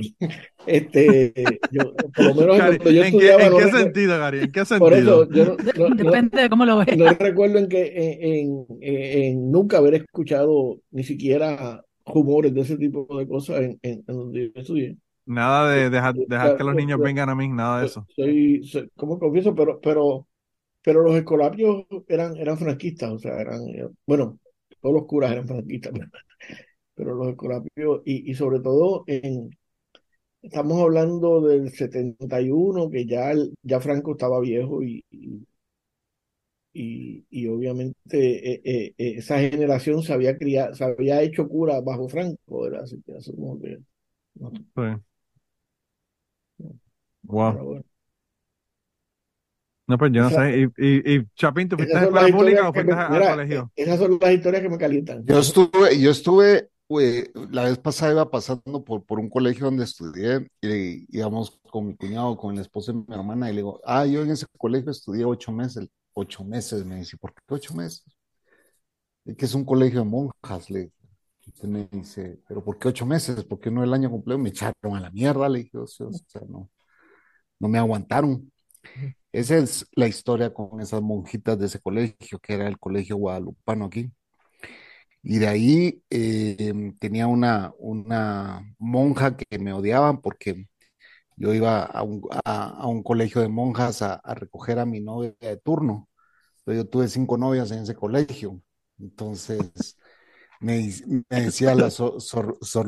este, yo, por lo menos Gary, cuando yo ¿en qué, estudiaba, en no qué recuerdo- sentido, Gary? ¿En qué por sentido? eso yo no, no- no- Depende de cómo lo veas. no recuerdo en que en, en- en nunca haber escuchado ni siquiera rumores de ese tipo de cosas en, en, en donde yo estudié. Nada de dejar, dejar que los niños vengan a mí, nada de eso. Soy, soy- ¿cómo confieso? Pero, pero, pero los escolapios eran, eran franquistas, o sea, eran, eh, bueno, todos los curas eran franquistas, pero, los escolapios, y, y sobre todo en, estamos hablando del 71, que ya, el- ya Franco estaba viejo y, y, obviamente eh, eh, eh, esa generación se había criado, se había hecho cura bajo Franco, ¿verdad? Así que asumo que, no, Sí. Wow. bueno. No, pues yo no Esa- sé. ¿Y, y, y Chapín, tú fuiste a escuela pública o fuiste al colegio? esas son las historias que me calientan. Yo estuve, yo estuve, la vez pasada iba pasando por, por un colegio donde estudié y íbamos con mi cuñado, con el esposo de mi hermana y le digo, ah, yo en ese colegio estudié ocho meses, ocho meses, me dice, ¿por qué ocho meses? Es que es un colegio de monjas, le me dice, ¿pero por qué ocho meses? ¿Por qué no el año completo? Me echaron a la mierda, le dije, o sea, no, no me aguantaron. Esa es la historia con esas monjitas de ese colegio, que era el colegio guadalupano aquí. Y de ahí eh, tenía una, una monja que me odiaban porque yo iba a un, a, a un colegio de monjas a, a recoger a mi novia de turno. Yo tuve cinco novias en ese colegio. Entonces, me, me decía la Sor, Sor- Sor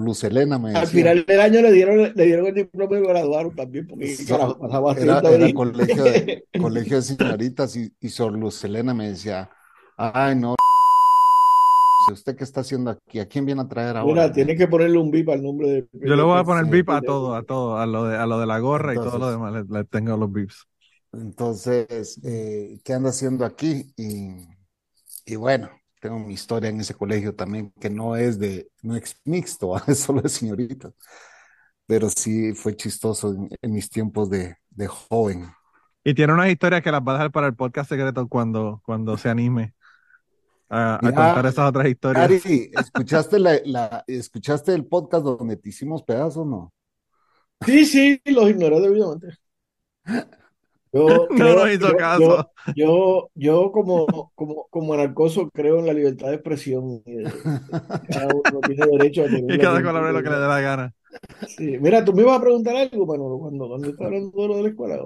me Al decía, final del año le dieron, le dieron el diploma y graduaron también, porque So- carajo, pasaba era, era ahí. colegio de, colegio de señoritas y, y Sor Luz Helena me decía, ay, no, ¿usted qué está haciendo aquí? ¿A quién viene a traer ahora? Mira, tienes que ponerle un bip al nombre de. Yo le voy a poner bip a todo, a todo, a lo de, a lo de la gorra y todo lo Entonces- demás. Le, le tengo los bips. Entonces, eh, ¿qué anda haciendo aquí? Y, y bueno, tengo mi historia en ese colegio también, que no es de, no es mixto, es solo de señoritas, pero sí fue chistoso en, en mis tiempos de, de joven. Y tiene unas historias que las va a dejar para el podcast secreto cuando, cuando se anime a, a Mira, contar esas otras historias. Ari, ¿escuchaste la, la- escuchaste el podcast donde te hicimos pedazos, no? Sí, sí, los ignoré debidamente. Yo No creo- nos hizo yo- caso. Yo, yo, yo como, como, como anarcoso creo en la libertad de expresión. y de- cada uno tiene derecho a tener Y cada cual hable lo que le dé la gana. Sí. Mira, tú me ibas a preguntar algo, Manolo, cuando, cuando estaba hablando de lo de la escuela,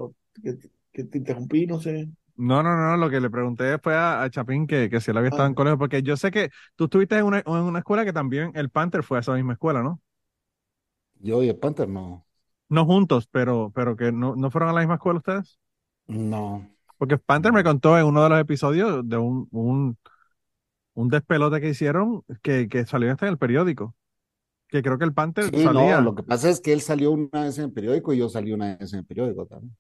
que, que te interrumpí, no sé. No, no, no, lo que le pregunté fue a, a Chapín que, que si él había estado Ah. en colegio, porque yo sé que tú estuviste en una, en una escuela que también el Panther fue a esa misma escuela, ¿no? Yo y el Panther, no. No juntos, pero, pero que no, no fueron a la misma escuela ustedes. No. Porque Panther me contó en uno de los episodios de un, un, un despelote que hicieron que, que salió hasta en el periódico. Que creo que el Panther Sí, salía. no, lo que pasa es que él salió una vez en el periódico y yo salí una vez en el periódico también.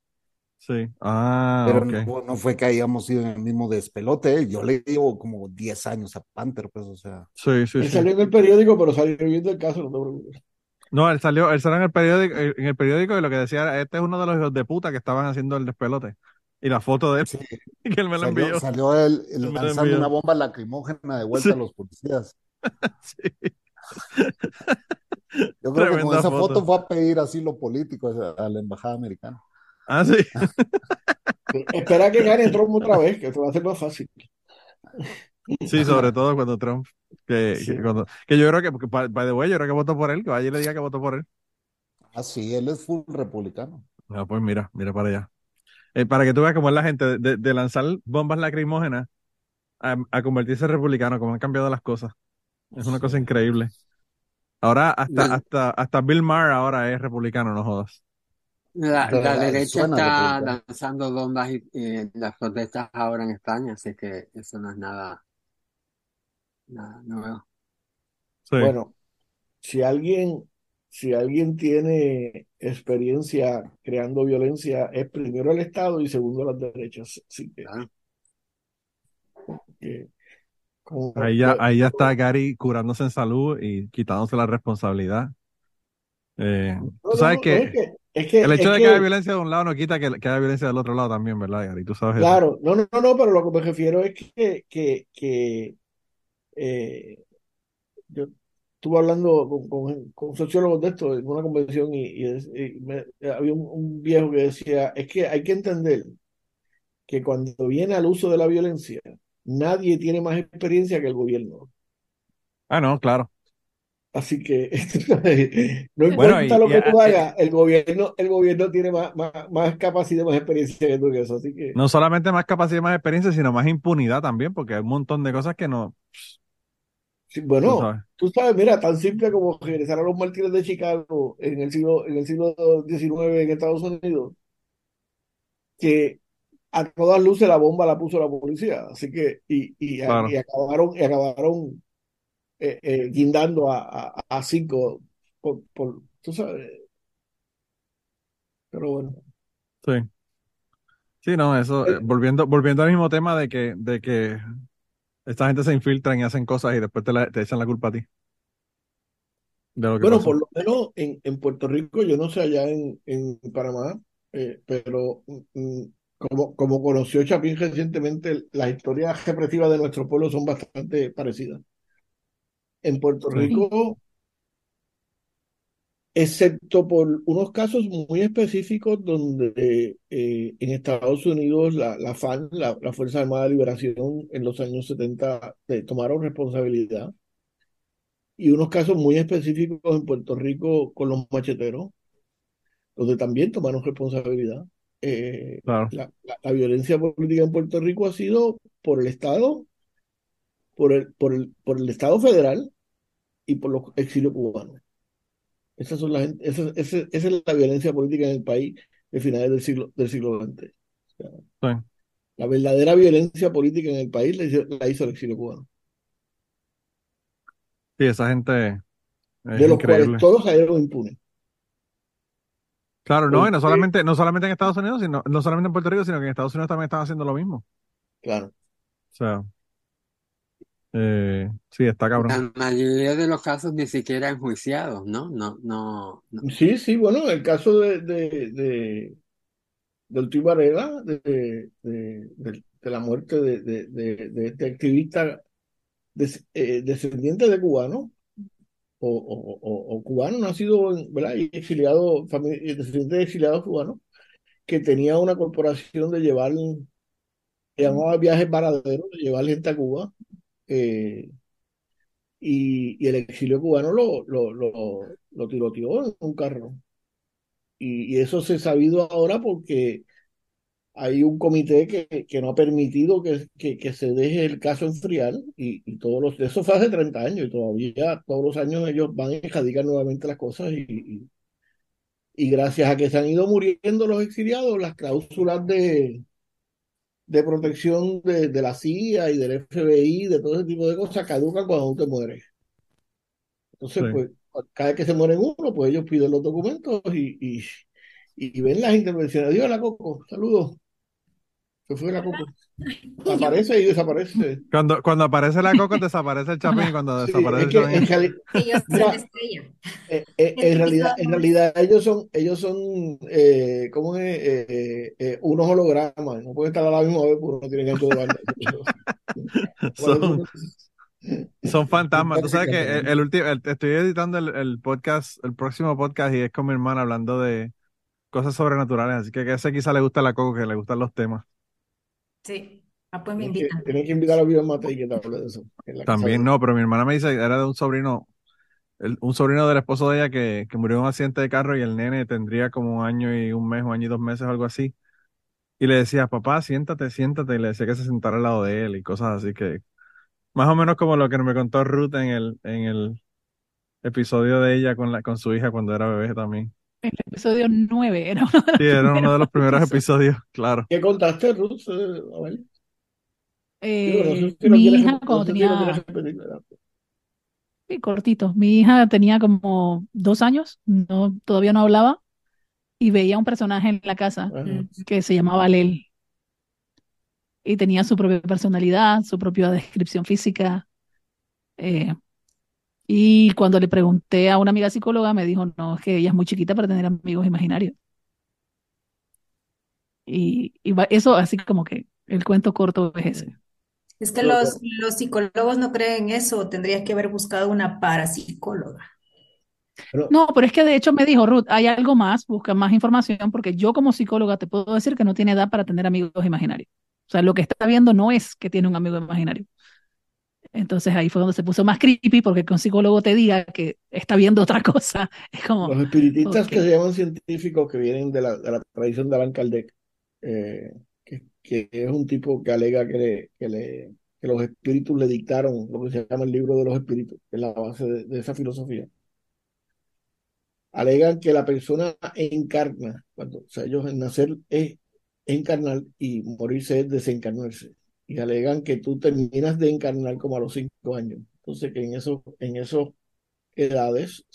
Sí. Ah, Pero no, no fue que hayamos ido en el mismo despelote. Yo le llevo como 10 años a Panther, pues, o sea. Sí, sí, Él sí. salió en el periódico, pero salió viendo el caso, no te preocupes. No, él salió, él salió en el periódico, en el periódico y lo que decía era, este es uno de los hijos de puta que estaban haciendo el despelote. Y la foto de él, Sí, que él me la envió. salió él lanzando envió. una bomba lacrimógena de vuelta Sí. a los policías. Sí. Yo creo que con esa foto. foto fue a pedir asilo político a la embajada americana. Ah, sí. Espera que gane Trump otra vez, que te va a ser más fácil. Sí, sobre todo cuando Trump, que, Sí. que, cuando- que yo creo que, porque, by the way, yo creo que votó por él, que vaya y le diga que votó por él. Ah, sí, él es full republicano. No, pues mira, mira para allá. Eh, para que tú veas cómo es la gente, de, lanzar bombas lacrimógenas a, a convertirse en republicano, cómo han cambiado las cosas. Es una cosa increíble. Ahora hasta, hasta, hasta Bill Maher ahora es republicano, no jodas. La, derecha está lanzando bombas y, las protestas ahora en España, así que eso no es nada, nada nuevo. Sí, Bueno, si alguien, si alguien tiene experiencia creando violencia, es primero el Estado y segundo las derechas. Así que, Claro. que como ahí ya, lo- ahí ya está Gary curándose en salud y quitándose la responsabilidad. Eh, no, tú no, sabes no, que es que, es que, el hecho de que haya violencia de un lado no quita que, haya violencia del otro lado también, ¿verdad, Gary? Tú sabes claro, no, no, no, no, pero lo que me refiero es que, que, que eh, yo estuve hablando con, con, con sociólogos de esto en una convención y, y es- y me- había un, un viejo que decía, es que hay que entender que cuando viene al uso de la violencia, nadie tiene más experiencia que el gobierno. Ah, no, claro. Así que no Bueno, importa y, lo que ah, tú eh, hagas, el gobierno, el gobierno tiene más, más, más capacidad, más experiencia que tú en eso. Así que, no solamente más capacidad y más experiencia, sino más impunidad también, porque hay un montón de cosas que no, sí, tú bueno, sabes. tú sabes, mira, tan simple como regresar a los mártires de Chicago en el siglo, en el siglo XIX en Estados Unidos, que a todas luces la bomba la puso la policía. Así que, y, y, Claro. y acabaron, y acabaron eh, eh, guindando a, a, a cinco por, por, tú sabes, pero bueno. Sí. Sí, no, eso, eh, Eh, volviendo, volviendo al mismo tema de que, de que esta gente se infiltran y hacen cosas y después te, la- te echan la culpa a ti de lo que Bueno, pasó. por lo menos en, en Puerto Rico, yo no sé allá en, en Panamá, pero mm, como, como conoció Chapín recientemente, las historias represivas de nuestro pueblo son bastante parecidas. En Puerto. Rico, excepto por unos casos muy específicos donde eh, en Estados Unidos la, la FAN, la, la Fuerza Armada de Liberación, en los años 70 eh, tomaron responsabilidad, y unos casos muy específicos en Puerto Rico con los macheteros donde también tomaron responsabilidad. Eh, claro, la, la- la violencia política en Puerto Rico ha sido por el Estado, por el, por el, por el Estado federal y por los exilios cubanos. Esas son las, esa, esa, esa es la violencia política en el país de finales del siglo, del siglo XX. O sea, sí, la verdadera violencia política en el país la hizo, la hizo el exilio cubano, sí, esa gente es de los cuales increíble. todos salieron impunes. Claro, no, y no solamente, no solamente en Estados Unidos, sino, no solamente en Puerto Rico, sino que en Estados Unidos también están haciendo lo mismo. claro, O sea, eh, sí, está cabrón. La mayoría de los casos ni siquiera enjuiciados, ¿no? No, no, no. sí, sí, bueno, el caso de, de, de, del Tuy Varela, de, de, de- de la muerte de, de, de- de este activista des- eh, descendiente de cubano o, o, o- o cubano, nacido, en- ¿verdad? Y exiliado, descendiente de exiliados cubanos, que tenía una corporación de llevar, llamaba viajes varaderos, de llevar gente a Cuba, eh, y, y el exilio cubano lo, lo, lo, lo tiroteó en un carro. Y, y eso se ha sabido ahora porque hay un comité que, que no ha permitido que, que, se deje el caso enfriar y, y todos los, eso fue hace 30 años y todavía todos los años ellos van a erradicar nuevamente las cosas y, y, y gracias a que se han ido muriendo los exiliados, las cláusulas de, de protección de, de la CIA y del FBI, de todo ese tipo de cosas, caducan cuando tú te mueres. Entonces, Sí, pues, cada vez que se mueren uno, pues ellos piden los documentos y, y, y ven las intervenciones. Dios, la Coco, saludos. Se fue la Coco. Aparece y desaparece. Cuando, cuando aparece la coco, desaparece el chapín y cuando Sí, desaparece es el chapín. en, Ellos son eh, eh, en realidad, en realidad ellos son, ellos son, eh, ¿cómo es? Eh, eh, eh, unos hologramas. No pueden estar a la misma vez porque no tienen gancho de banda. Son, fantasmas. Tú sabes que el, el último, el- estoy editando el, el podcast, el próximo podcast y es con mi hermana hablando de cosas sobrenaturales. Así que a ese quizá le gusta la coco, que le gustan los temas. Sí. Ah, pues me Tienen que, invitan. tienen que invitar a Viva Mate y que te hable de eso. También no, pero mi hermana me dice, era de un sobrino el- un sobrino del esposo de ella que, que murió en un accidente de carro y el nene tendría como un año y un mes, un año y dos meses, algo así. Y le decía, papá, siéntate, siéntate, y le decía que se sentara al lado de él y cosas así que, más o menos como lo que me contó Ruth en el, en el episodio de ella con la, con su hija cuando era bebé también. El episodio 9 era uno de los Sí, era uno de los primeros episodios. episodios, claro. ¿Qué contaste, Ruth? Eh, no Eh, mi hija cuando tenía, sí, cortito, mi hija tenía como dos años, no, todavía no hablaba, y veía un personaje en la casa Ajá. Mm. que se llamaba Lel, y tenía su propia personalidad, su propia descripción física. eh, y cuando le pregunté a una amiga psicóloga, me dijo, no, es que ella es muy chiquita para tener amigos imaginarios. Y, y va- eso así como que el cuento corto es ese. Es que Lo- los, los psicólogos no creen eso, tendrías que haber buscado una parapsicóloga. Pero, No, pero es que de hecho me dijo, Ruth, hay algo más, busca más información, porque yo como psicóloga te puedo decir que no tiene edad para tener amigos imaginarios. O sea, lo que está viendo no es que tiene un amigo imaginario. Entonces ahí fue donde se puso más creepy, porque que un psicólogo te diga que está viendo otra cosa, es como, los espiritistas que se llaman científicos que vienen de la, de la tradición de Allan Kardec, eh, que, que es un tipo que alega que, le, que, le, que los espíritus le dictaron lo que se llama el libro de los espíritus, que es la base de, de esa filosofía. Alegan que la persona encarna, cuando, o sea, ellos en nacer es encarnar y morirse es desencarnarse. Y alegan que tú terminas de encarnar como a los cinco años. Entonces, que en esos, en esos edades,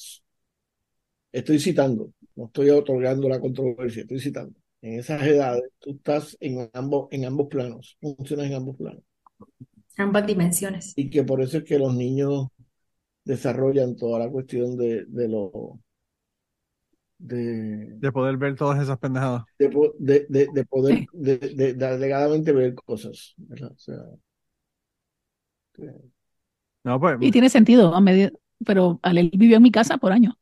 estoy citando, no estoy otorgando la controversia, estoy citando. En esas edades, tú estás en ambos, en ambos planos, funcionas en ambos planos. Ambas dimensiones. Y que por eso es que los niños desarrollan toda la cuestión de, de lo de, De poder ver todas esas pendejadas. de, de, de, de poder de, de, de alegadamente ver cosas, ¿verdad? O sea, que- No, pues, Y tiene sentido, a medida, pero Alel vivió en mi casa por años.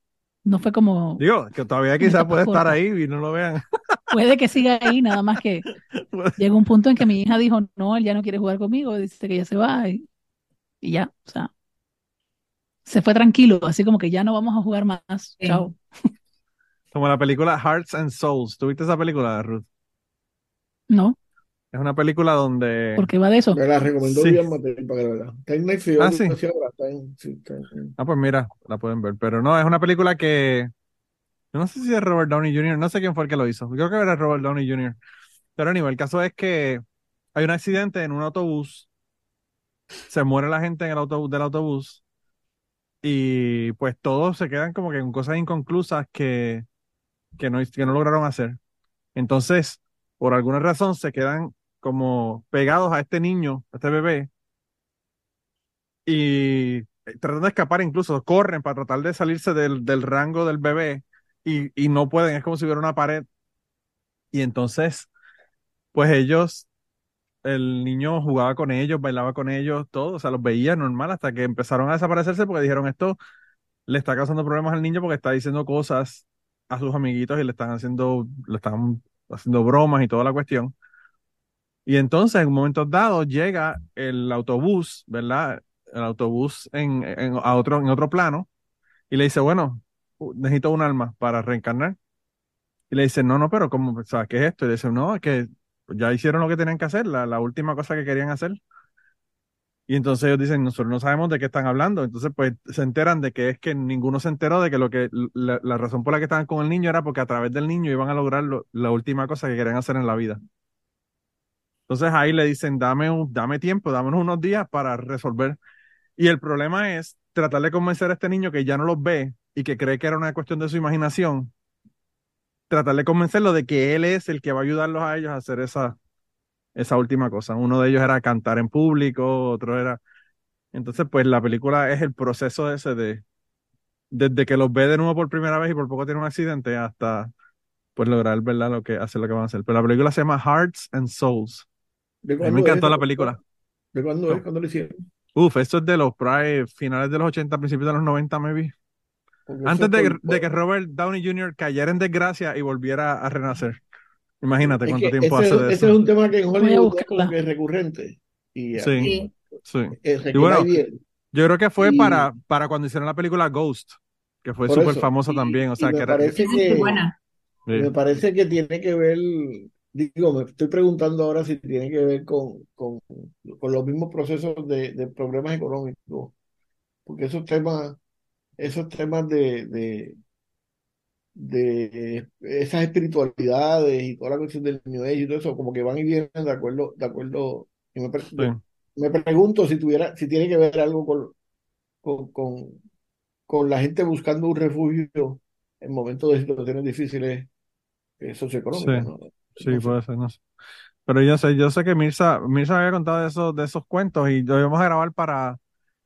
No fue como, digo, que todavía quizás puede estar ahí y no lo vean. puede que siga ahí, nada más que llegó un punto en que mi hija dijo, no, él ya no quiere jugar conmigo, dice que ya se va y, y ya, o sea, se fue tranquilo, así como que ya no vamos a jugar más, Sí. chao. Como la película Hearts and Souls. ¿Tuviste esa película, Ruth? No, Es una película donde... porque va de eso. me la recomendó Sí. Díaz Mateo para que la vea. Está en Netflix, Ah, sí. no sé ahora, está en- sí, está en- Ah, pues mira, la pueden ver. Pero no, es una película que... Yo no sé si es Robert Downey Jr., no sé quién fue el que lo hizo. Creo que era Robert Downey Jr. Pero anyway, el caso es que hay un accidente en un autobús, se muere la gente en el autobús del autobús y pues todos se quedan como que con cosas inconclusas que, que, no, que no lograron hacer. Entonces, por alguna razón se quedan como pegados a este niño, a este bebé, y eh, tratan de escapar, incluso corren para tratar de salirse del, del rango del bebé y, y no pueden, es como si hubiera una pared. Y entonces, pues ellos, el niño jugaba con ellos, bailaba con ellos, todo, o sea, los veía normal hasta que empezaron a desaparecerse porque dijeron esto le está causando problemas al niño porque está diciendo cosas a sus amiguitos y le están haciendo, le están haciendo bromas y toda la cuestión. Y entonces, en un momento dado, llega el autobús, ¿verdad? El autobús en, en- a otro, en otro plano y le dice, bueno, necesito un alma para reencarnar. Y le dice, no, no, pero ¿cómo? O sea, ¿qué es esto? Y le dice, no, es que ya hicieron lo que tenían que hacer, la, la última cosa que querían hacer. Y entonces ellos dicen, nosotros no sabemos de qué están hablando. Entonces, pues se enteran de que es que ninguno se enteró de que lo que la, razón por la que estaban con el niño era porque a través del niño iban a lograr lo- la última cosa que querían hacer en la vida. Entonces ahí le dicen, dame un, dame tiempo, dámonos unos días para resolver. Y el problema es tratar de convencer a este niño que ya no los ve y que cree que era una cuestión de su imaginación, tratar de convencerlo de que él es el que va a ayudarlos a ellos a hacer esa, esa última cosa. Uno de ellos era cantar en público, otro era... Entonces, pues la película es el proceso ese de, desde que los ve de nuevo por primera vez y por poco tiene un accidente hasta pues lograr, ¿verdad? Lo que, hacer lo que van a hacer. Pero la película se llama Hearts and Souls. ¿De A mí me encantó la película. ¿De cuándo No. es? ¿Cuándo lo hicieron? Uf, esto es de los probably finales de los 80, principios de los 90, maybe. Porque Antes de, por- de que Robert Downey Jr. cayera en desgracia y volviera a renacer. Imagínate Es cuánto que tiempo ese, hace de ese eso. es un tema que en Hollywood es que recurrente. Y Sí, Sí. sí. Y bueno. Yo creo que fue Y para, para cuando hicieron la película Ghost, que fue súper famosa también. O sea, que me era. parece es que, buena. sí, me parece que tiene que ver, digo, me estoy preguntando ahora si tiene que ver con, con, con los mismos procesos de, de problemas económicos, porque esos temas, esos temas de, de, de esas espiritualidades y toda la cuestión del New Age y todo eso, como que van y vienen de acuerdo, de acuerdo. Y me, pre- sí. me pregunto si tuviera, si tiene que ver algo con, con, con, con la gente buscando un refugio en momentos de situaciones difíciles eh, Sí, socioeconómicas, ¿no? sí, No sé. puede ser, no sé. Pero yo sé, yo sé que Mirza, Mirza había contado de esos, de esos cuentos y lo íbamos a grabar para,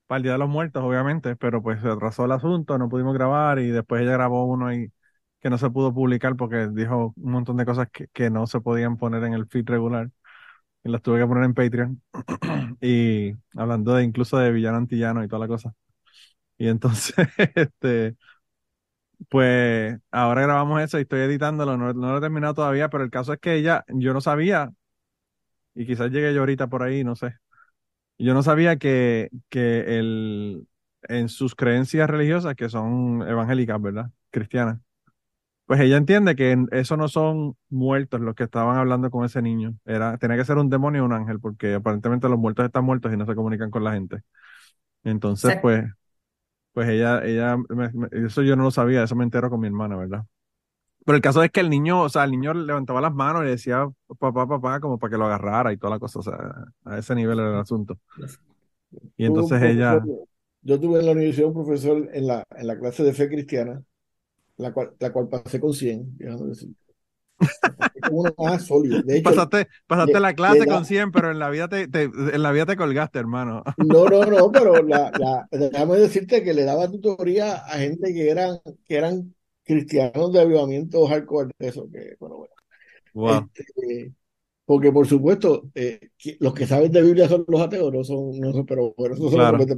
para el Día de los Muertos, obviamente, pero pues se atrasó el asunto, no pudimos grabar y después ella grabó uno y que no se pudo publicar porque dijo un montón de cosas que, que no se podían poner en el feed regular y las tuve que poner en Patreon y hablando de incluso de villano antillano y toda la cosa. Y entonces, este, pues ahora grabamos eso y estoy editándolo, no, no lo he terminado todavía, pero el caso es que ella, yo no sabía, y quizás llegue yo ahorita por ahí, no sé. Yo no sabía que, que el, en sus creencias religiosas, que son evangélicas, ¿verdad? Cristianas, pues ella entiende que eso no son muertos los que estaban hablando con ese niño. Era, tenía que ser un demonio o un ángel, porque aparentemente los muertos están muertos y no se comunican con la gente. Entonces, pues, pues ella, ella, me- me- eso yo no lo sabía, eso me entero con mi hermana, ¿verdad? Pero el caso es que el niño, o sea, el niño levantaba las manos y le decía papá, papá, como para que lo agarrara y toda la cosa, o sea, a ese nivel era el asunto. Y entonces ella, yo tuve en la universidad un profesor en la, en la clase de fe cristiana, la cual, la cual pasé con 100, déjame decir. La más sólida. De hecho, pasaste, pasaste la clase da, con 100, pero en la vida te, te- en la vida te colgaste, hermano. no, no, no, pero la, la, déjame decirte que le daba tutoría a gente que eran, que eran cristianos de avivamiento hardcore, eso, que, bueno, bueno. Wow, Este, porque por supuesto, eh, los que saben de Biblia son los ateos, no son, no son, pero bueno, eso claro, comete.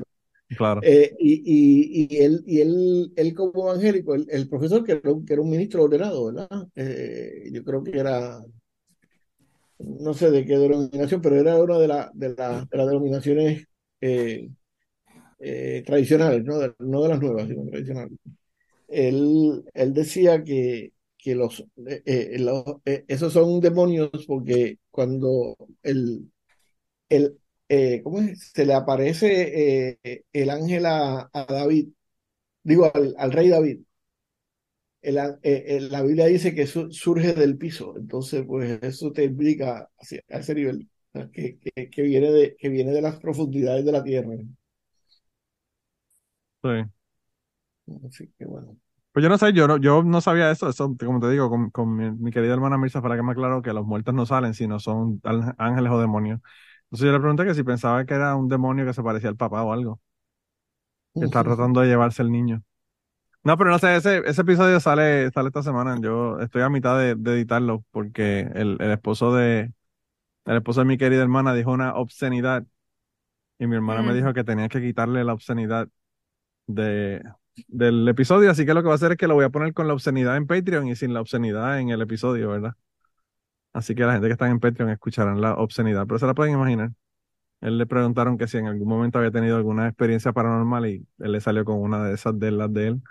Claro. Eh, y, y, y él, y él, él como evangélico, el, profesor que era, un, que era un ministro ordenado, ¿verdad? Eh, yo creo que era, no sé de qué denominación, pero era una de, la, de, la- de las denominaciones eh, tradicionales, ¿no? De, no de las nuevas, sino tradicionales. Él, él decía que, que los, los- esos son demonios porque cuando el, el, eh, ¿cómo es? Se le aparece eh, el ángel a, a David, digo, al, al rey David. El eh, la Biblia dice que surge del piso, entonces pues eso te implica hacia, a ese nivel, que, que, que viene de, que viene de las profundidades de la tierra. Sí. Así que bueno. Pues yo no sé, yo no, yo no sabía eso, eso, como te digo, con, con mi, mi querida hermana Mirza la que me aclaró que los muertos no salen, sino son ángeles o demonios. Entonces yo le pregunté que si pensaba que era un demonio que se parecía al papá o algo, que está tratando de llevarse el niño. No, pero no sé, ese, ese episodio sale, sale esta semana. Yo estoy a mitad de, de editarlo porque el, el esposo de, el esposo de mi querida hermana dijo una obscenidad y mi hermana me Mm. dijo que tenía que quitarle la obscenidad de, del episodio, así que lo que va a hacer es que lo voy a poner con la obscenidad en Patreon y sin la obscenidad en el episodio, ¿verdad? Así que la gente que está en Patreon escucharán la obscenidad, pero se la pueden imaginar. Él le preguntaron que si en algún momento había tenido alguna experiencia paranormal y él le salió con una de esas de las de él.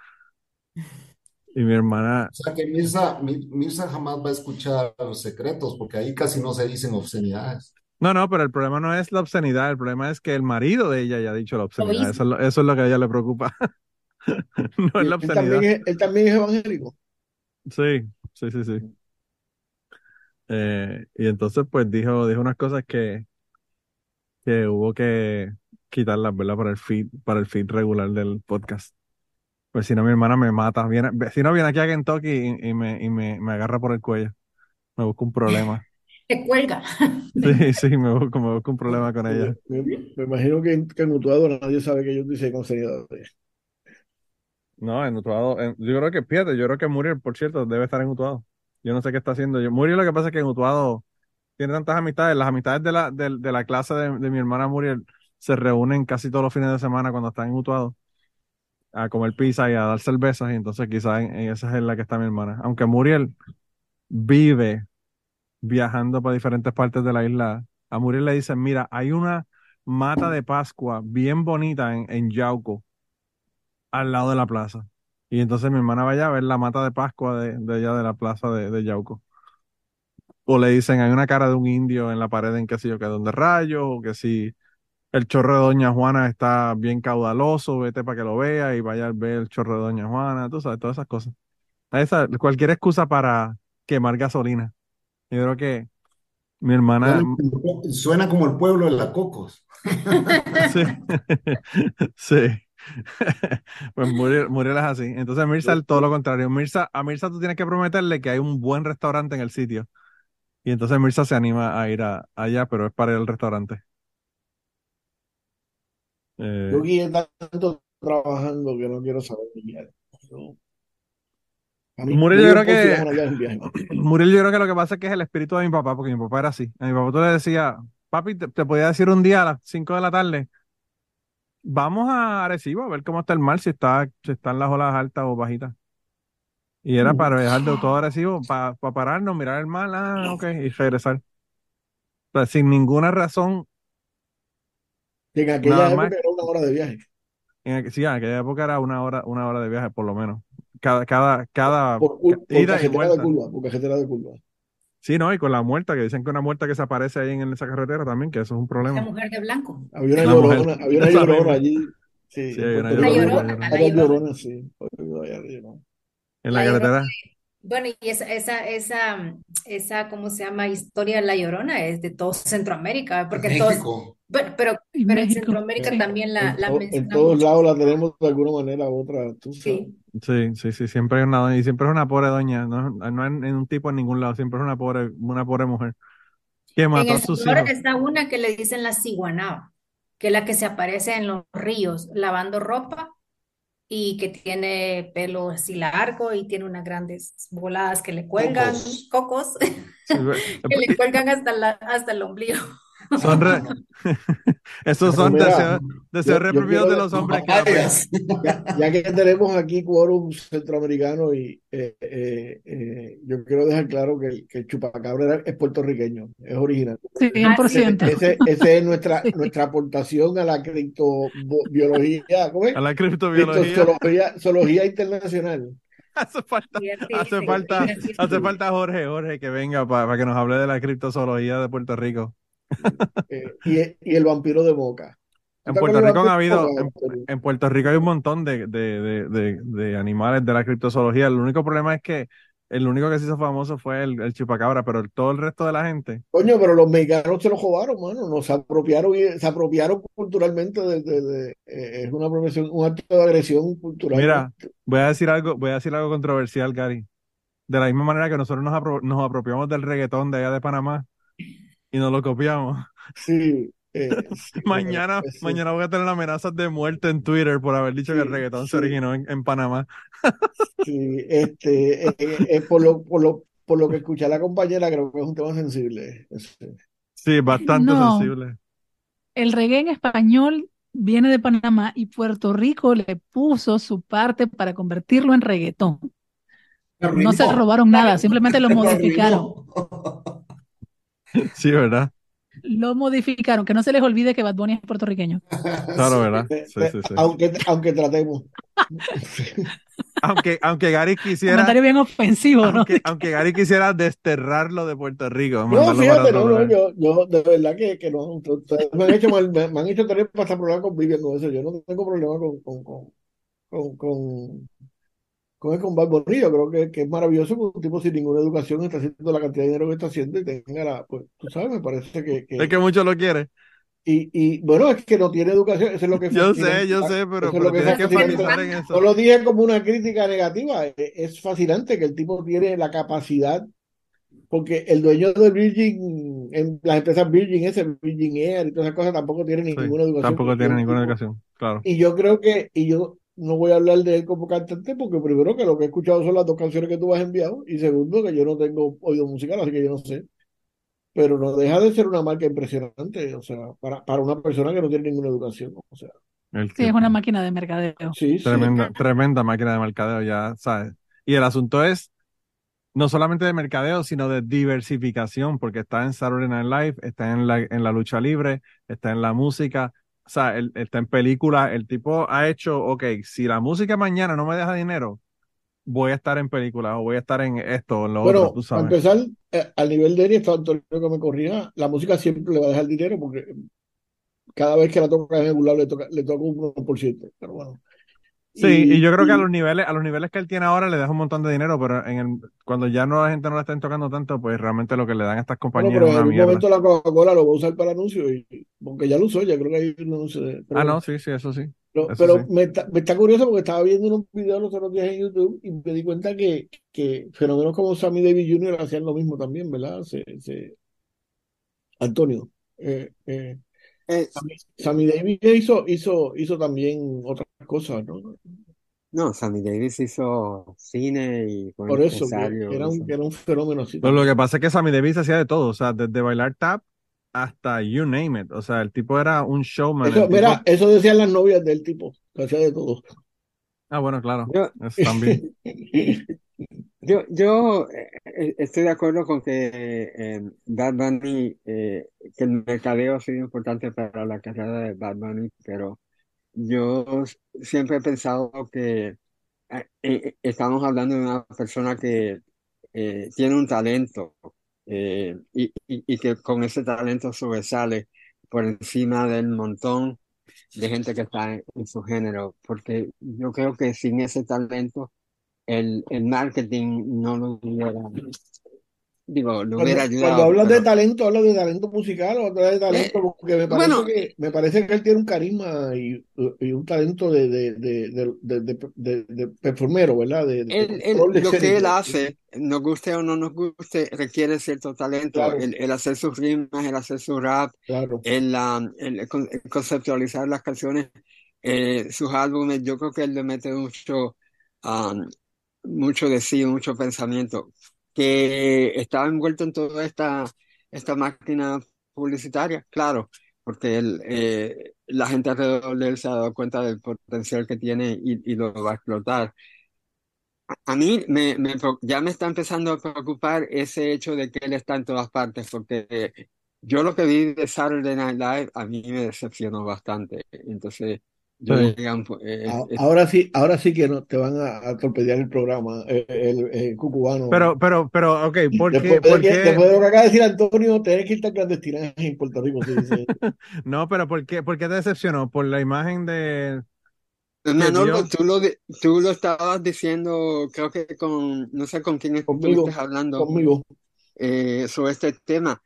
Y mi hermana, O sea que Mirza, Mi- Mirza jamás va a escuchar los secretos, porque ahí casi no se dicen obscenidades. no, no, pero el problema no es la obscenidad, el problema es que el marido de ella haya dicho la Lo obscenidad. Eso es lo, eso es lo que a ella le preocupa, no es la él también obscenidad. es, él también es evangélico. Sí, sí, sí, sí. Eh, y entonces pues dijo, dijo unas cosas que, que hubo que quitarlas, ¿verdad? Para el feed, para el feed regular del podcast. Pues si no, mi hermana me mata. Viene, si no, viene aquí a Kentucky y, y me, y me, me agarra por el cuello. Me busca un problema. Te cuelga. Sí, sí, me busco, me busco un problema con ella. Me, me- me imagino que, en- que en Utuado nadie sabe que yo dice con seriedad. No, en Utuado, en- yo creo que, fíjate, yo creo que Muriel, por cierto, debe estar en Utuado. Yo no sé qué está haciendo. Yo, Muriel lo que pasa es que en Utuado tiene tantas amistades. Las amistades de la, de, la clase de, de mi hermana Muriel se reúnen casi todos los fines de semana cuando están en Utuado a comer pizza y a dar cervezas. Y entonces quizás en, esa es la que está mi hermana. Aunque Muriel vive viajando para diferentes partes de la isla. A Muriel le dicen, mira, hay una mata de Pascua bien bonita en, en Yauco, al lado de la plaza. Y entonces mi hermana vaya a ver la mata de Pascua de, de allá de la plaza de, de Yauco. O le dicen, hay una cara de un indio en la pared en qué sé yo, que donde rayos, o que si el chorro de Doña Juana está bien caudaloso, vete para que lo vea y vaya a ver el chorro de Doña Juana, tú sabes, todas esas cosas. Esa, cualquier excusa para quemar gasolina. Yo creo que mi hermana, Suena, como el pueblo de la Cocos. sí, sí. Pues Muriel, Muriel es así. Entonces Mirza es todo lo contrario. Mirza, a Mirza tú tienes que prometerle que hay un buen restaurante en el sitio. Y entonces Mirza se anima a ir a- allá, pero es para ir al restaurante. Eh, Yo guié tanto trabajando que no quiero saber mí, Muriel, yo creo que. Muriel, yo creo que lo que pasa es que es el espíritu de mi papá, porque mi papá era así. A mi papá tú le decías, papi, te, te podía decir un día a las 5 de la tarde, vamos a Arecibo a ver cómo está el mar, si está, si están las olas altas o bajitas. Y era para viajar de todo Arecibo, para pararnos, mirar el mar, ah, ok, y regresar. O sea, sin ninguna razón, en aquella nada época más. era una hora de viaje. En, aqu- sí, en aquella época era una hora, una hora de viaje, por lo menos. Cada, cada, cada Por, por ida y cajetera de vuelta. curva, por cajetera de. Sí, ¿no? Y con la muerta, que dicen que una muerta que se aparece ahí en esa carretera también, que eso es un La problema. mujer de blanco. Había una La mujer, llorona, había una llorona allí. Sí, Sí, hay una La llorona, había una llorona, llorona. la llorona. sí. En La la llorona. carretera. Bueno, y esa, esa, esa, esa, ¿cómo se llama? Historia de la llorona es de todo Centroamérica, porque en todos, México. bueno, pero, pero en México, Centroamérica sí. también la, En, la to- en todos lados la tenemos de alguna manera u otra, tú sabes. Sí. Sí, sí, sí, siempre hay una doña, y siempre es una pobre doña, no, no en un tipo en ningún lado, siempre es una pobre, una pobre mujer que En mató a El sus Salvador hijos. está una que le dicen la ciguanaba, que es la que se aparece en los ríos lavando ropa y que tiene pelo así largo y tiene unas grandes voladas que le cuelgan, Cocos. cocos, Sí, ve- que le cuelgan hasta la, hasta el ombligo. Son re- Esos son mira, deseos, deseos yo, reprimidos de los hombres que ya, ya que tenemos aquí quórum centroamericano y eh, eh, eh, yo quiero dejar claro que el, que el chupacabra era- es puertorriqueño, es original. Sí, Ah, Ese, 100%. ese, ese es nuestra, Sí. nuestra aportación a la criptobiología, ¿cómo es? a la criptobiología Criptozoología zoología internacional. hace falta, hace falta, hace falta Jorge, Jorge que venga para que nos hable de la criptozoología de Puerto Rico. Eh, y, y el vampiro de Moca. ¿Tú En Puerto Rico de habido, en, Puerto Rico hay un montón de, de, de, animales de la criptozoología. El único problema es que el único que se hizo famoso fue el, el chupacabra, pero el- todo el resto de la gente, Coño, pero los mexicanos se lo robaron, mano, nos apropiaron y se apropiaron culturalmente de, de- de- eh, es una apropiación, un acto de agresión cultural. mira, voy a decir algo, voy a decir algo controversial, Gary. De la misma manera que nosotros nos, apro- nos apropiamos del reggaetón de allá de Panamá y nos lo copiamos. Sí, eh, sí, Mañana, eh, sí, mañana voy a tener amenazas de muerte en Twitter por haber dicho que el sí, reggaetón se originó en, en Panamá. sí, este, eh, eh, por lo, por lo, por lo que escuché a la compañera, creo que es un tema sensible. Este, Sí, bastante No, sensible. el reggae en español viene de Panamá y Puerto Rico le puso su parte para convertirlo en reggaetón. No se robaron nada, simplemente lo Lo modificaron. Sí, ¿verdad? Lo modificaron, que no se les olvide que Bad Bunny es puertorriqueño. Claro. ¿verdad? Sí, sí, sí. aunque, aunque tratemos. Aunque, aunque Gary quisiera, Comentario bien ofensivo, ¿no? aunque, aunque Gary quisiera desterrarlo de Puerto Rico, No, fíjate, no, no, yo, yo de verdad que, que no. Me han hecho me, me han hecho tener hasta problemas con Vivian con eso. Yo no tengo problema con, con, con, con, con, con el Bunny. Yo creo que, que es maravilloso que un tipo sin ninguna educación está haciendo la cantidad de dinero que está haciendo y tenga la, pues, tú sabes, me parece que, Es que que mucho lo quiere. y, y bueno, es que no tiene educación, eso es lo que Yo sé, yo sé, pero, pero tienes que enfatizar en No eso. lo dije como una crítica negativa, es fascinante que el tipo tiene la capacidad porque el dueño de Virgin, en las empresas Virgin, ese Virgin Air y todas esas cosas, tampoco tiene Sí, ninguna educación. tampoco tiene un ninguna educación, claro. Y yo creo que, y yo no voy a hablar de él como cantante, porque primero que lo que he escuchado son las dos canciones que tú has enviado, y segundo que yo no tengo oído musical, así que yo no sé. Pero no deja de ser una marca impresionante, o sea, para, para una persona que no tiene ninguna educación, o sea, Sí, es una máquina de mercadeo. sí, sí. Tremenda, tremenda máquina de mercadeo, ya sabes. Y el asunto es no solamente de mercadeo, sino de diversificación, porque está en Saturday Night Live, está en la, en la lucha libre, está en la música, o sea, él, está en película. El tipo ha hecho, ok, si la música mañana no me deja dinero, voy a estar en película o voy a estar en esto o en lo Bueno, otro, tú para empezar, eh, al nivel de estaba Antonio que me corría, la música siempre le va a dejar dinero porque cada vez que la toca en lado le toca, le toca un 1%. Pero bueno. Sí, y, Y, yo creo que a los niveles, a los niveles que él tiene ahora le deja un montón de dinero, pero en el, cuando ya no la gente no le estén tocando tanto, pues realmente lo que le dan a estas bueno, compañías pero es en una algún mierda. momento la Coca-Cola lo va a usar para anuncios, y, porque ya lo usó, ya creo que hay un anuncio de- pero Ah, no, sí, sí, eso sí, Pero, eso pero sí. me, está, me está curioso porque estaba viendo unos videos los otros días en YouTube y me di cuenta que, que fenómenos como Sammy Davis Jr. hacían lo mismo también, ¿verdad? Se, se- Antonio. eh, eh, Eh, Sammy, Sammy Davis hizo, hizo, hizo también otras cosas, ¿no? no, Sammy Davis hizo cine y fue Por eso, era un, era un fenómeno así Pero lo que pasa es que Sammy Davis hacía de todo, o sea, desde bailar tap hasta you name it. O sea, el tipo era un showman, el Eso, tipo... mira, eso decían las novias del tipo, que hacía de todo. Ah, bueno, claro, Yo, también. yo, yo eh, eh, estoy de acuerdo con que eh, Bad Bunny, eh, que el mercadeo ha sido importante para la carrera de Bad Bunny, pero yo siempre he pensado que eh, eh, estamos hablando de una persona que eh, tiene un talento y, que con ese talento sobresale por encima del montón de gente que está en, en su género, porque yo creo que sin ese talento el, el marketing no lo hubiera, digo, hubiera Cuando, hablas de talento, hablas de talento musical o hablas de eh, talento, porque me parece bueno, que, me parece que él tiene un carisma y, y un talento de, de, de, de, performero, ¿verdad? De, él, lo que él hace, nos guste o no nos guste, requiere cierto talento. Claro, El, el hacer sus rimas, el hacer su rap, claro. el, el con- el conceptualizar las canciones, eh, sus álbumes, yo creo que él le mete mucho, um, mucho de sí, mucho pensamiento, que estaba envuelto en toda esta, esta máquina publicitaria, claro, porque él, eh, la gente alrededor de él se ha dado cuenta del potencial que tiene y, lo va a explotar. A mí me, me ya me está empezando a preocupar ese hecho de que él está en todas partes, porque yo lo que vi de Saturday Night Live a mí me decepcionó bastante. Entonces, yo Sí. llegué a un pu- eh, A- eh, Ahora sí, ahora sí que no, te van a, a torpedear el programa, eh, el, el cucubano. Pero, pero, pero, ok, ¿por qué, Después de, por que, qué? después de lo que acaba de decir Antonio, tienes que irte a clandestinaje en Puerto Rico, dice. No, pero ¿por qué, por qué te decepcionó? Por la imagen de Manolo, dio. tú lo, tú lo estabas diciendo, creo que con, no sé con quién estuviste hablando conmigo. eh, sobre este tema.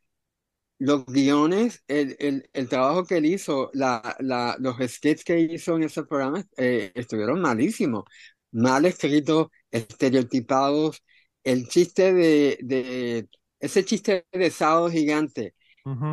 Los guiones, el, el, el trabajo que él hizo, la, la, los skits que hizo en ese programa eh, estuvieron malísimos, mal escritos, estereotipados. El chiste de, de ese chiste de sábado gigante,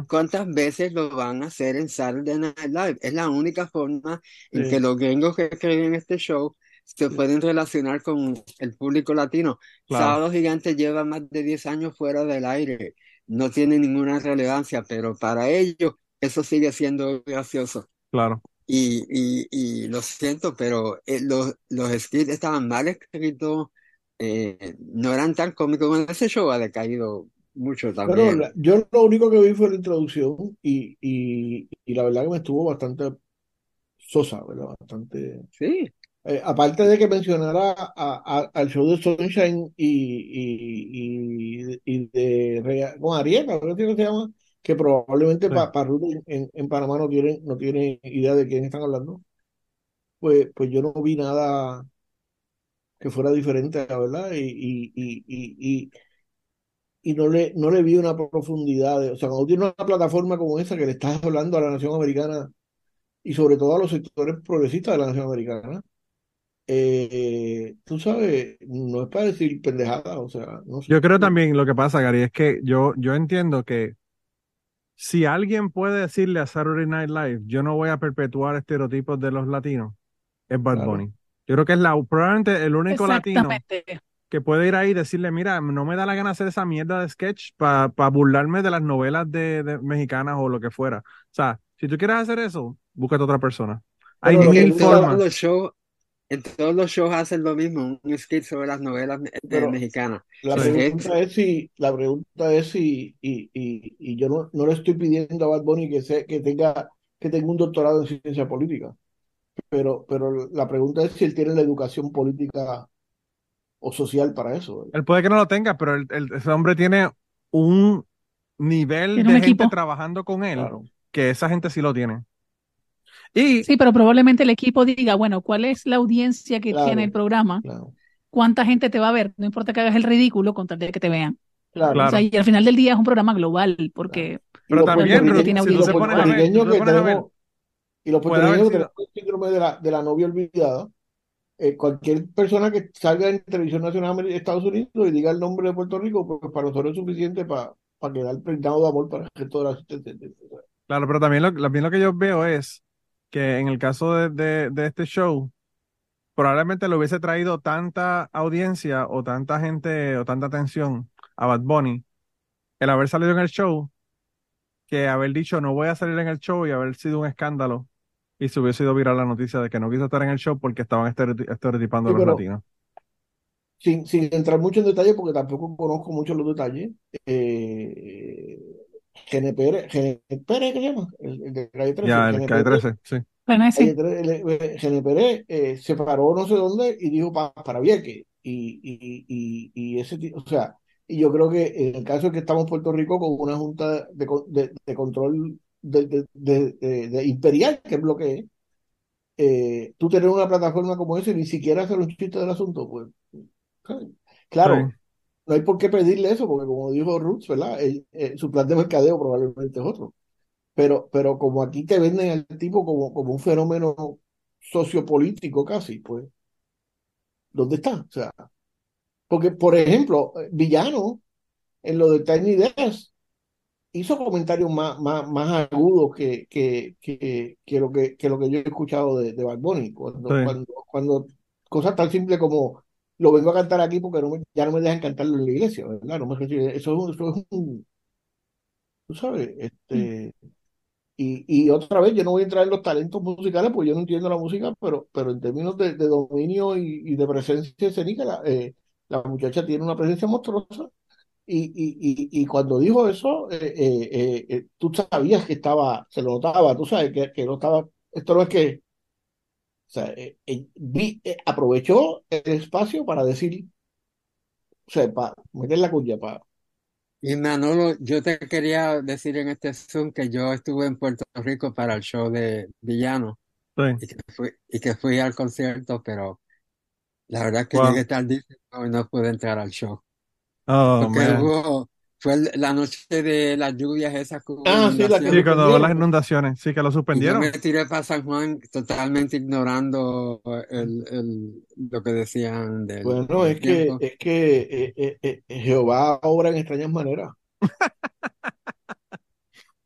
¿cuántas veces lo van a hacer en Saturday Night Live? Es la única forma en que los gringos que escriben este show se pueden relacionar con el público latino. claro, Sábado Gigante lleva más de 10 años fuera del aire, no tiene ninguna relevancia, pero para ellos eso sigue siendo gracioso. claro. Y, y, y lo siento, pero eh, los, los skits estaban mal escritos, eh, no eran tan cómicos. Bueno, ese show ha decaído mucho también. yo lo único que vi fue la introducción y, y, y la verdad que me estuvo bastante sosa, ¿verdad? Bastante. Sí, eh, aparte de que mencionara a- a- al show de Sunshine y, y, y, y de con Arieta, ¿no? ¿Qué se llama? Que probablemente Sí. para Ruth en, Panamá no tienen, no tienen idea de quién están hablando. Pues, pues yo no vi nada que fuera diferente, la verdad, y, y, y, y, y, y no le, no le vi una profundidad. de- o sea, cuando tiene una plataforma como esa que le estás hablando a la nación americana y sobre todo a los sectores progresistas de la nación americana, eh, tú sabes, no es para decir pendejada, o sea, no sé. Yo creo también lo que pasa, Gary, es que yo, yo entiendo que si alguien puede decirle a Saturday Night Live, yo no voy a perpetuar estereotipos de los latinos, es Bad Claro. Bunny. Yo creo que es la, probablemente el único latino que puede ir ahí y decirle, mira, no me da la gana hacer esa mierda de sketch para burlarme de las novelas de, de mexicanas o lo que fuera. O sea, si tú quieres hacer eso, búscate otra persona. Hay mil formas. En todos los shows hacen lo mismo, un skit sobre las novelas Pero mexicanas. la pregunta es si, la pregunta es si, y, y, y yo no, no le estoy pidiendo a Bad Bunny que, sea, que tenga, que tenga un doctorado en ciencia política, pero, pero la pregunta es si él tiene la educación política o social para eso. Él puede que no lo tenga, pero el- el- ese hombre tiene un nivel Tiene de un gente equipo. trabajando con él Claro. que esa gente sí lo tiene. Y Sí, pero probablemente el equipo diga, bueno, ¿cuál es la audiencia que Claro. tiene el programa? Claro, ¿Cuánta gente te va a ver? No importa que hagas el ridículo con tal de que te vean. claro. O sea, y al final del día es un programa global, porque Pero también, puertorriqueños- tiene si tú los te pones a ver, puertorriqueños si tú te que pones a ver, tenemos, y los puertorriqueños que tenemos el síndrome de la, de la novia olvidada, eh, cualquier persona que salga en televisión nacional de Estados Unidos y diga el nombre de Puerto Rico, pues para nosotros es suficiente para, para quedar prendado de amor para el resto de la claro, pero también lo, también lo que yo veo es que en el caso de, de, de este show, probablemente le hubiese traído tanta audiencia o tanta gente o tanta atención a Bad Bunny el haber salido en el show que haber dicho no voy a salir en el show y haber sido un escándalo y se hubiese ido viral la noticia de que no quiso estar en el show porque estaban estereoti- estereotipando a Sí, los pero latinos. sin, sin entrar mucho en detalle, porque tampoco conozco mucho los detalles, eh, Gene Pérez, Gene Pérez, ¿qué se llama? El, el de Calle 13, Ya, el Gene Calle Pérez, 13, sí. bueno, Calle sí. 13, el- Pérez eh, se paró no sé dónde y dijo pa- para Vieques. Y, y, y, y ese tipo, o sea, y yo creo que en el caso de que estamos en Puerto Rico con una junta de, de, de control de, de, de- de- de imperial, que es lo que es, eh, tú tener una plataforma como esa y ni siquiera hacer un chiste del asunto, pues, ¿sabes? Claro, Sí. No hay por qué pedirle eso, porque como dijo Roots, ¿verdad? El- eh, su plan de mercadeo probablemente es otro. Pero, pero como aquí te venden al tipo como, como un fenómeno sociopolítico casi, pues, ¿dónde está? O sea, porque, por ejemplo, eh, Villano, en lo de Tiny Desk, hizo comentarios más, más, más agudos que, que, que, que lo que, que lo que yo he escuchado de, de Bad Bunny, cuando, Sí. cuando, cuando cosas tan simples como lo vengo a cantar aquí porque no me- ya no me dejan cantarlo en la iglesia, ¿verdad? No me, eso eso es un, tú sabes, este, y, y otra vez, yo no voy a entrar en los talentos musicales porque yo no entiendo la música, pero, pero en términos de, de dominio y, y de presencia escénica, la, eh, la muchacha tiene una presencia monstruosa. Y, y, cuando dijo eso, eh, eh, eh, eh, tú sabías que estaba, se lo notaba, tú sabes que, que no estaba, esto no es que, sea, eh, eh, vi- eh, aprovechó el espacio para decir, o sea, para meter la cuña, para, Y Manolo, yo te quería decir en este Zoom que yo estuve en Puerto Rico para el show de Villano Sí. y que fui, y que fui al concierto, pero la verdad es que Wow. llegué tardísimo y no pude entrar al show. Oh, Porque man. hubo, fue el- la noche de las lluvias esas Ah, sí, la que Sí, inundaciones cuando hubo las suspendieron. inundaciones, sí, que lo y yo suspendieron. me tiré para San Juan totalmente ignorando el, el, lo que decían del, Bueno, del es que, es que eh, eh, eh, Jehová obra en extrañas maneras.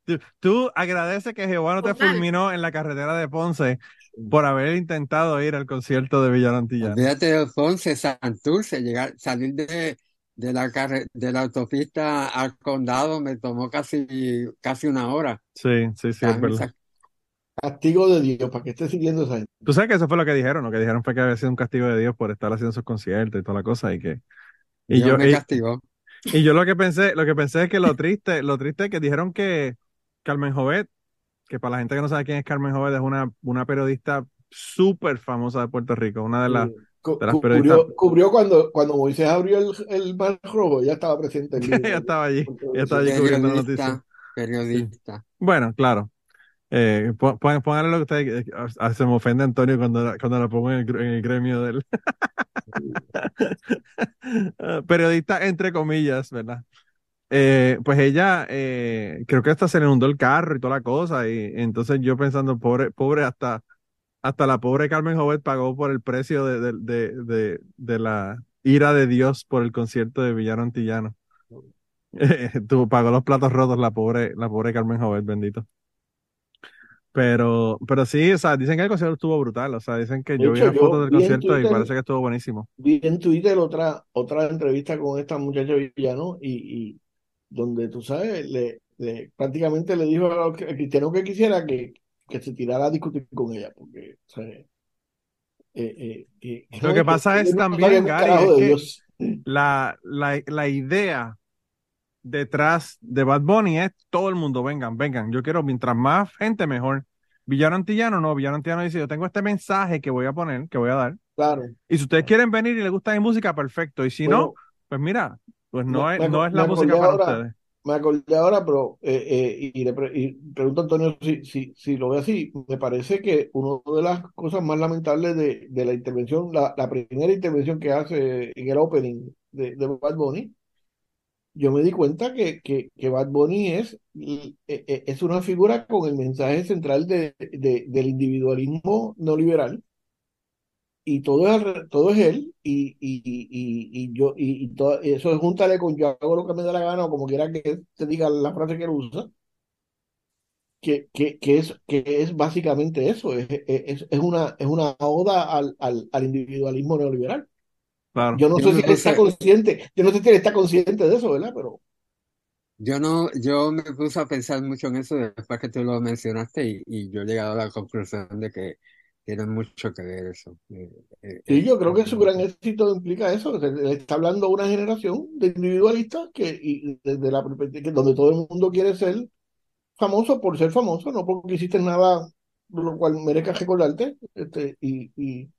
Tú, tú agradeces que Jehová no te fulminó en la carretera de Ponce por haber intentado ir al concierto de Villano Antillano. Olvídate de Ponce, Santurce, llegar, salir de, de la carre- de la autopista al condado me tomó casi, casi una hora. Sí, sí, sí, es verdad. Castigo de Dios, para que esté siguiendo esa gente. Tú sabes que eso fue lo que dijeron, lo que dijeron fue que había sido un castigo de Dios por estar haciendo sus conciertos y toda la cosa y que y Dios yo me y, castigó. y yo lo que pensé, lo que pensé es que lo triste, lo triste es que dijeron que Carmen Jovet, que para la gente que no sabe quién es Carmen Jovet, es una, una periodista súper famosa de Puerto Rico, una de las Sí. Cubrió, cubrió cuando, cuando Moisés abrió el, el mar rojo, ya estaba presente el ella estaba allí, ella estaba allí cubriendo la noticia. Periodista. Bueno, claro. Eh, pónganle lo que ustedes. eh, ah, se me ofende Antonio cuando, la- cuando la pongo en el, en el gremio del Ah, periodista, entre comillas, ¿verdad? Eh, pues ella, eh, creo que hasta se le inundó el carro y toda la cosa. Y entonces yo pensando, pobre, pobre, hasta, hasta la pobre Carmen Jovet pagó por el precio de, de, de, de, de la ira de Dios por el concierto de Villano Antillano. Tú pagó los platos rotos la pobre, la pobre Carmen Jovet, bendito. Pero, pero sí, o sea, dicen que el concierto estuvo brutal, o sea, dicen que De yo vi las fotos del concierto y parece que estuvo buenísimo. vi en Twitter otra, otra entrevista con esta muchacha villano y, y donde tú sabes, le, le- prácticamente le dijo a los que- al cristiano que quisiera que, que se tirara a discutir con ella, porque o sea, eh, eh, que Lo que pasa es también, Gary, es que la, la, la idea detrás de Bad Bunny es todo el mundo, vengan, vengan, yo quiero mientras más gente mejor. Villano Antillano no, Villano Antillano dice, yo tengo este mensaje que voy a poner, que voy a dar, Claro. y si ustedes quieren venir y les gusta mi música, perfecto, y si no, pues mira, pues no es, no es me la música para ustedes. Me acordé ahora, pero eh, eh, y, le pre- y pregunto a Antonio si, si, si lo ve así. Me parece que una de las cosas más lamentables de, de la intervención, la, la primera intervención que hace en el opening de, de Bad Bunny, yo me di cuenta que, que, que Bad Bunny es, eh, eh, es una figura con el mensaje central de, de- del individualismo neoliberal. Y todo es, todo es él, y, y, y, y, yo, y, y todo, eso es júntale con yo hago lo que me da la gana, o como quiera que te diga la frase que él usa, que, que, que es, que es básicamente eso, es, es, es una, es una oda al, al, al individualismo neoliberal. Claro. Yo no Yo sé si él está consciente, yo no sé si él está consciente de eso, ¿verdad? Pero yo no, yo me puse a pensar mucho en eso después que tú lo mencionaste y, y yo he llegado a la conclusión de que tiene mucho que ver eso. Eh, eh, sí, eh, yo creo que su gran éxito implica eso, que está hablando una generación de individualistas que, y desde la que donde todo el mundo quiere ser famoso por ser famoso, no porque hiciste nada lo cual merezca recordarte, este, y, y,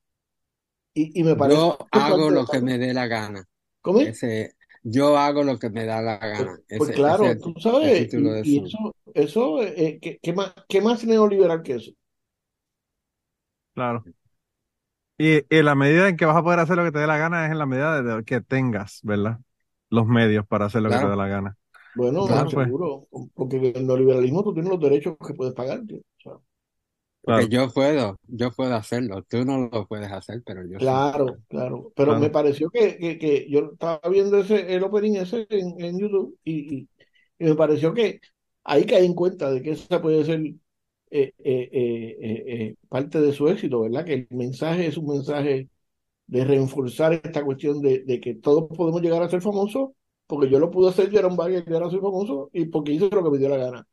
y, y me parece yo hago lo que me dé la gana. ¿Cómo es? Ese, yo hago lo que me da la Pues, gana. pues Ese, claro, tú sabes, y, y eso, eso eh, ¿qué, qué más, qué más neoliberal que eso? Claro. Y, y la medida en que vas a poder hacer lo que te dé la gana es en la medida de que tengas, ¿verdad? Los medios para hacer lo que te dé la gana. Bueno, Claro, pues, seguro, porque en el neoliberalismo tú tienes los derechos que puedes pagar, tío. O sea, porque claro, yo puedo, yo puedo hacerlo. Tú no lo puedes hacer, pero yo sí. claro, claro. Pero me claro. pareció que, que, que yo estaba viendo ese, el opening ese en, en YouTube y, y, y me pareció que ahí caí en cuenta de que esa puede ser eh, eh, eh, parte de su éxito, ¿verdad? Que el mensaje es un mensaje de reforzar esta cuestión de, que todos podemos llegar a ser famosos, porque yo lo pude hacer, yo era un bagger, yo ahora soy famoso, y porque hice lo que me dio la gana.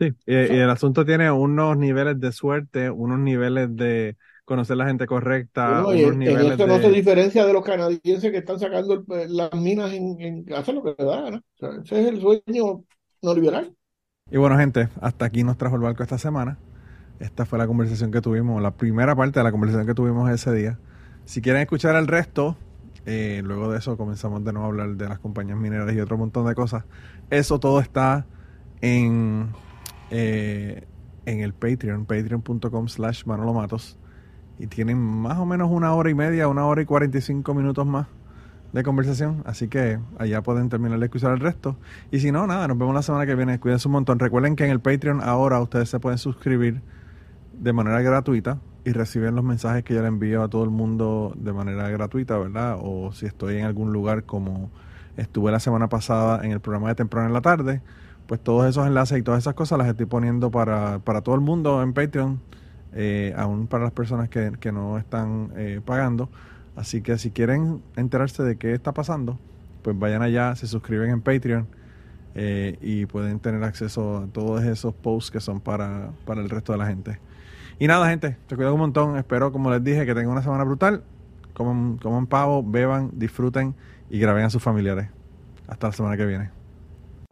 Sí, y, el asunto tiene unos niveles de suerte, unos niveles de conocer la gente correcta, Bueno, y unos en, eso no se diferencia de los canadienses que están sacando el- las minas en, en hacer lo que les da la gana. O sea, ese es el sueño no liberal. Y bueno, gente, hasta aquí nos trajo el barco esta semana. Esta fue la conversación que tuvimos, la primera parte de la conversación que tuvimos ese día. Si quieren escuchar el resto, eh, luego de eso comenzamos de nuevo a hablar de las compañías mineras y otro montón de cosas. Eso todo está en, eh, en el Patreon, patreon.com slash Manolo Matos. Y tienen más o menos una hora y media, una hora y 45 minutos más de conversación. Así que allá pueden terminar de escuchar el resto. Y si no, nada, nos vemos la semana que viene. Cuídense un montón. Recuerden que en el Patreon ahora ustedes se pueden suscribir de manera gratuita y reciben los mensajes que yo le envío a todo el mundo de manera gratuita, ¿verdad? O si estoy en algún lugar como estuve la semana pasada en el programa de temprano en la tarde, pues todos esos enlaces y todas esas cosas las estoy poniendo para, para todo el mundo en Patreon, eh, aún para las personas que, que no están eh, pagando. Así que si quieren enterarse de qué está pasando, pues vayan allá, se suscriben en Patreon eh, y pueden tener acceso a todos esos posts que son para, para el resto de la gente. Y nada, gente, te cuido un montón. Espero, como les dije, que tengan una semana brutal. Coman, coman pavo, beban, disfruten y graben a sus familiares. Hasta la semana que viene.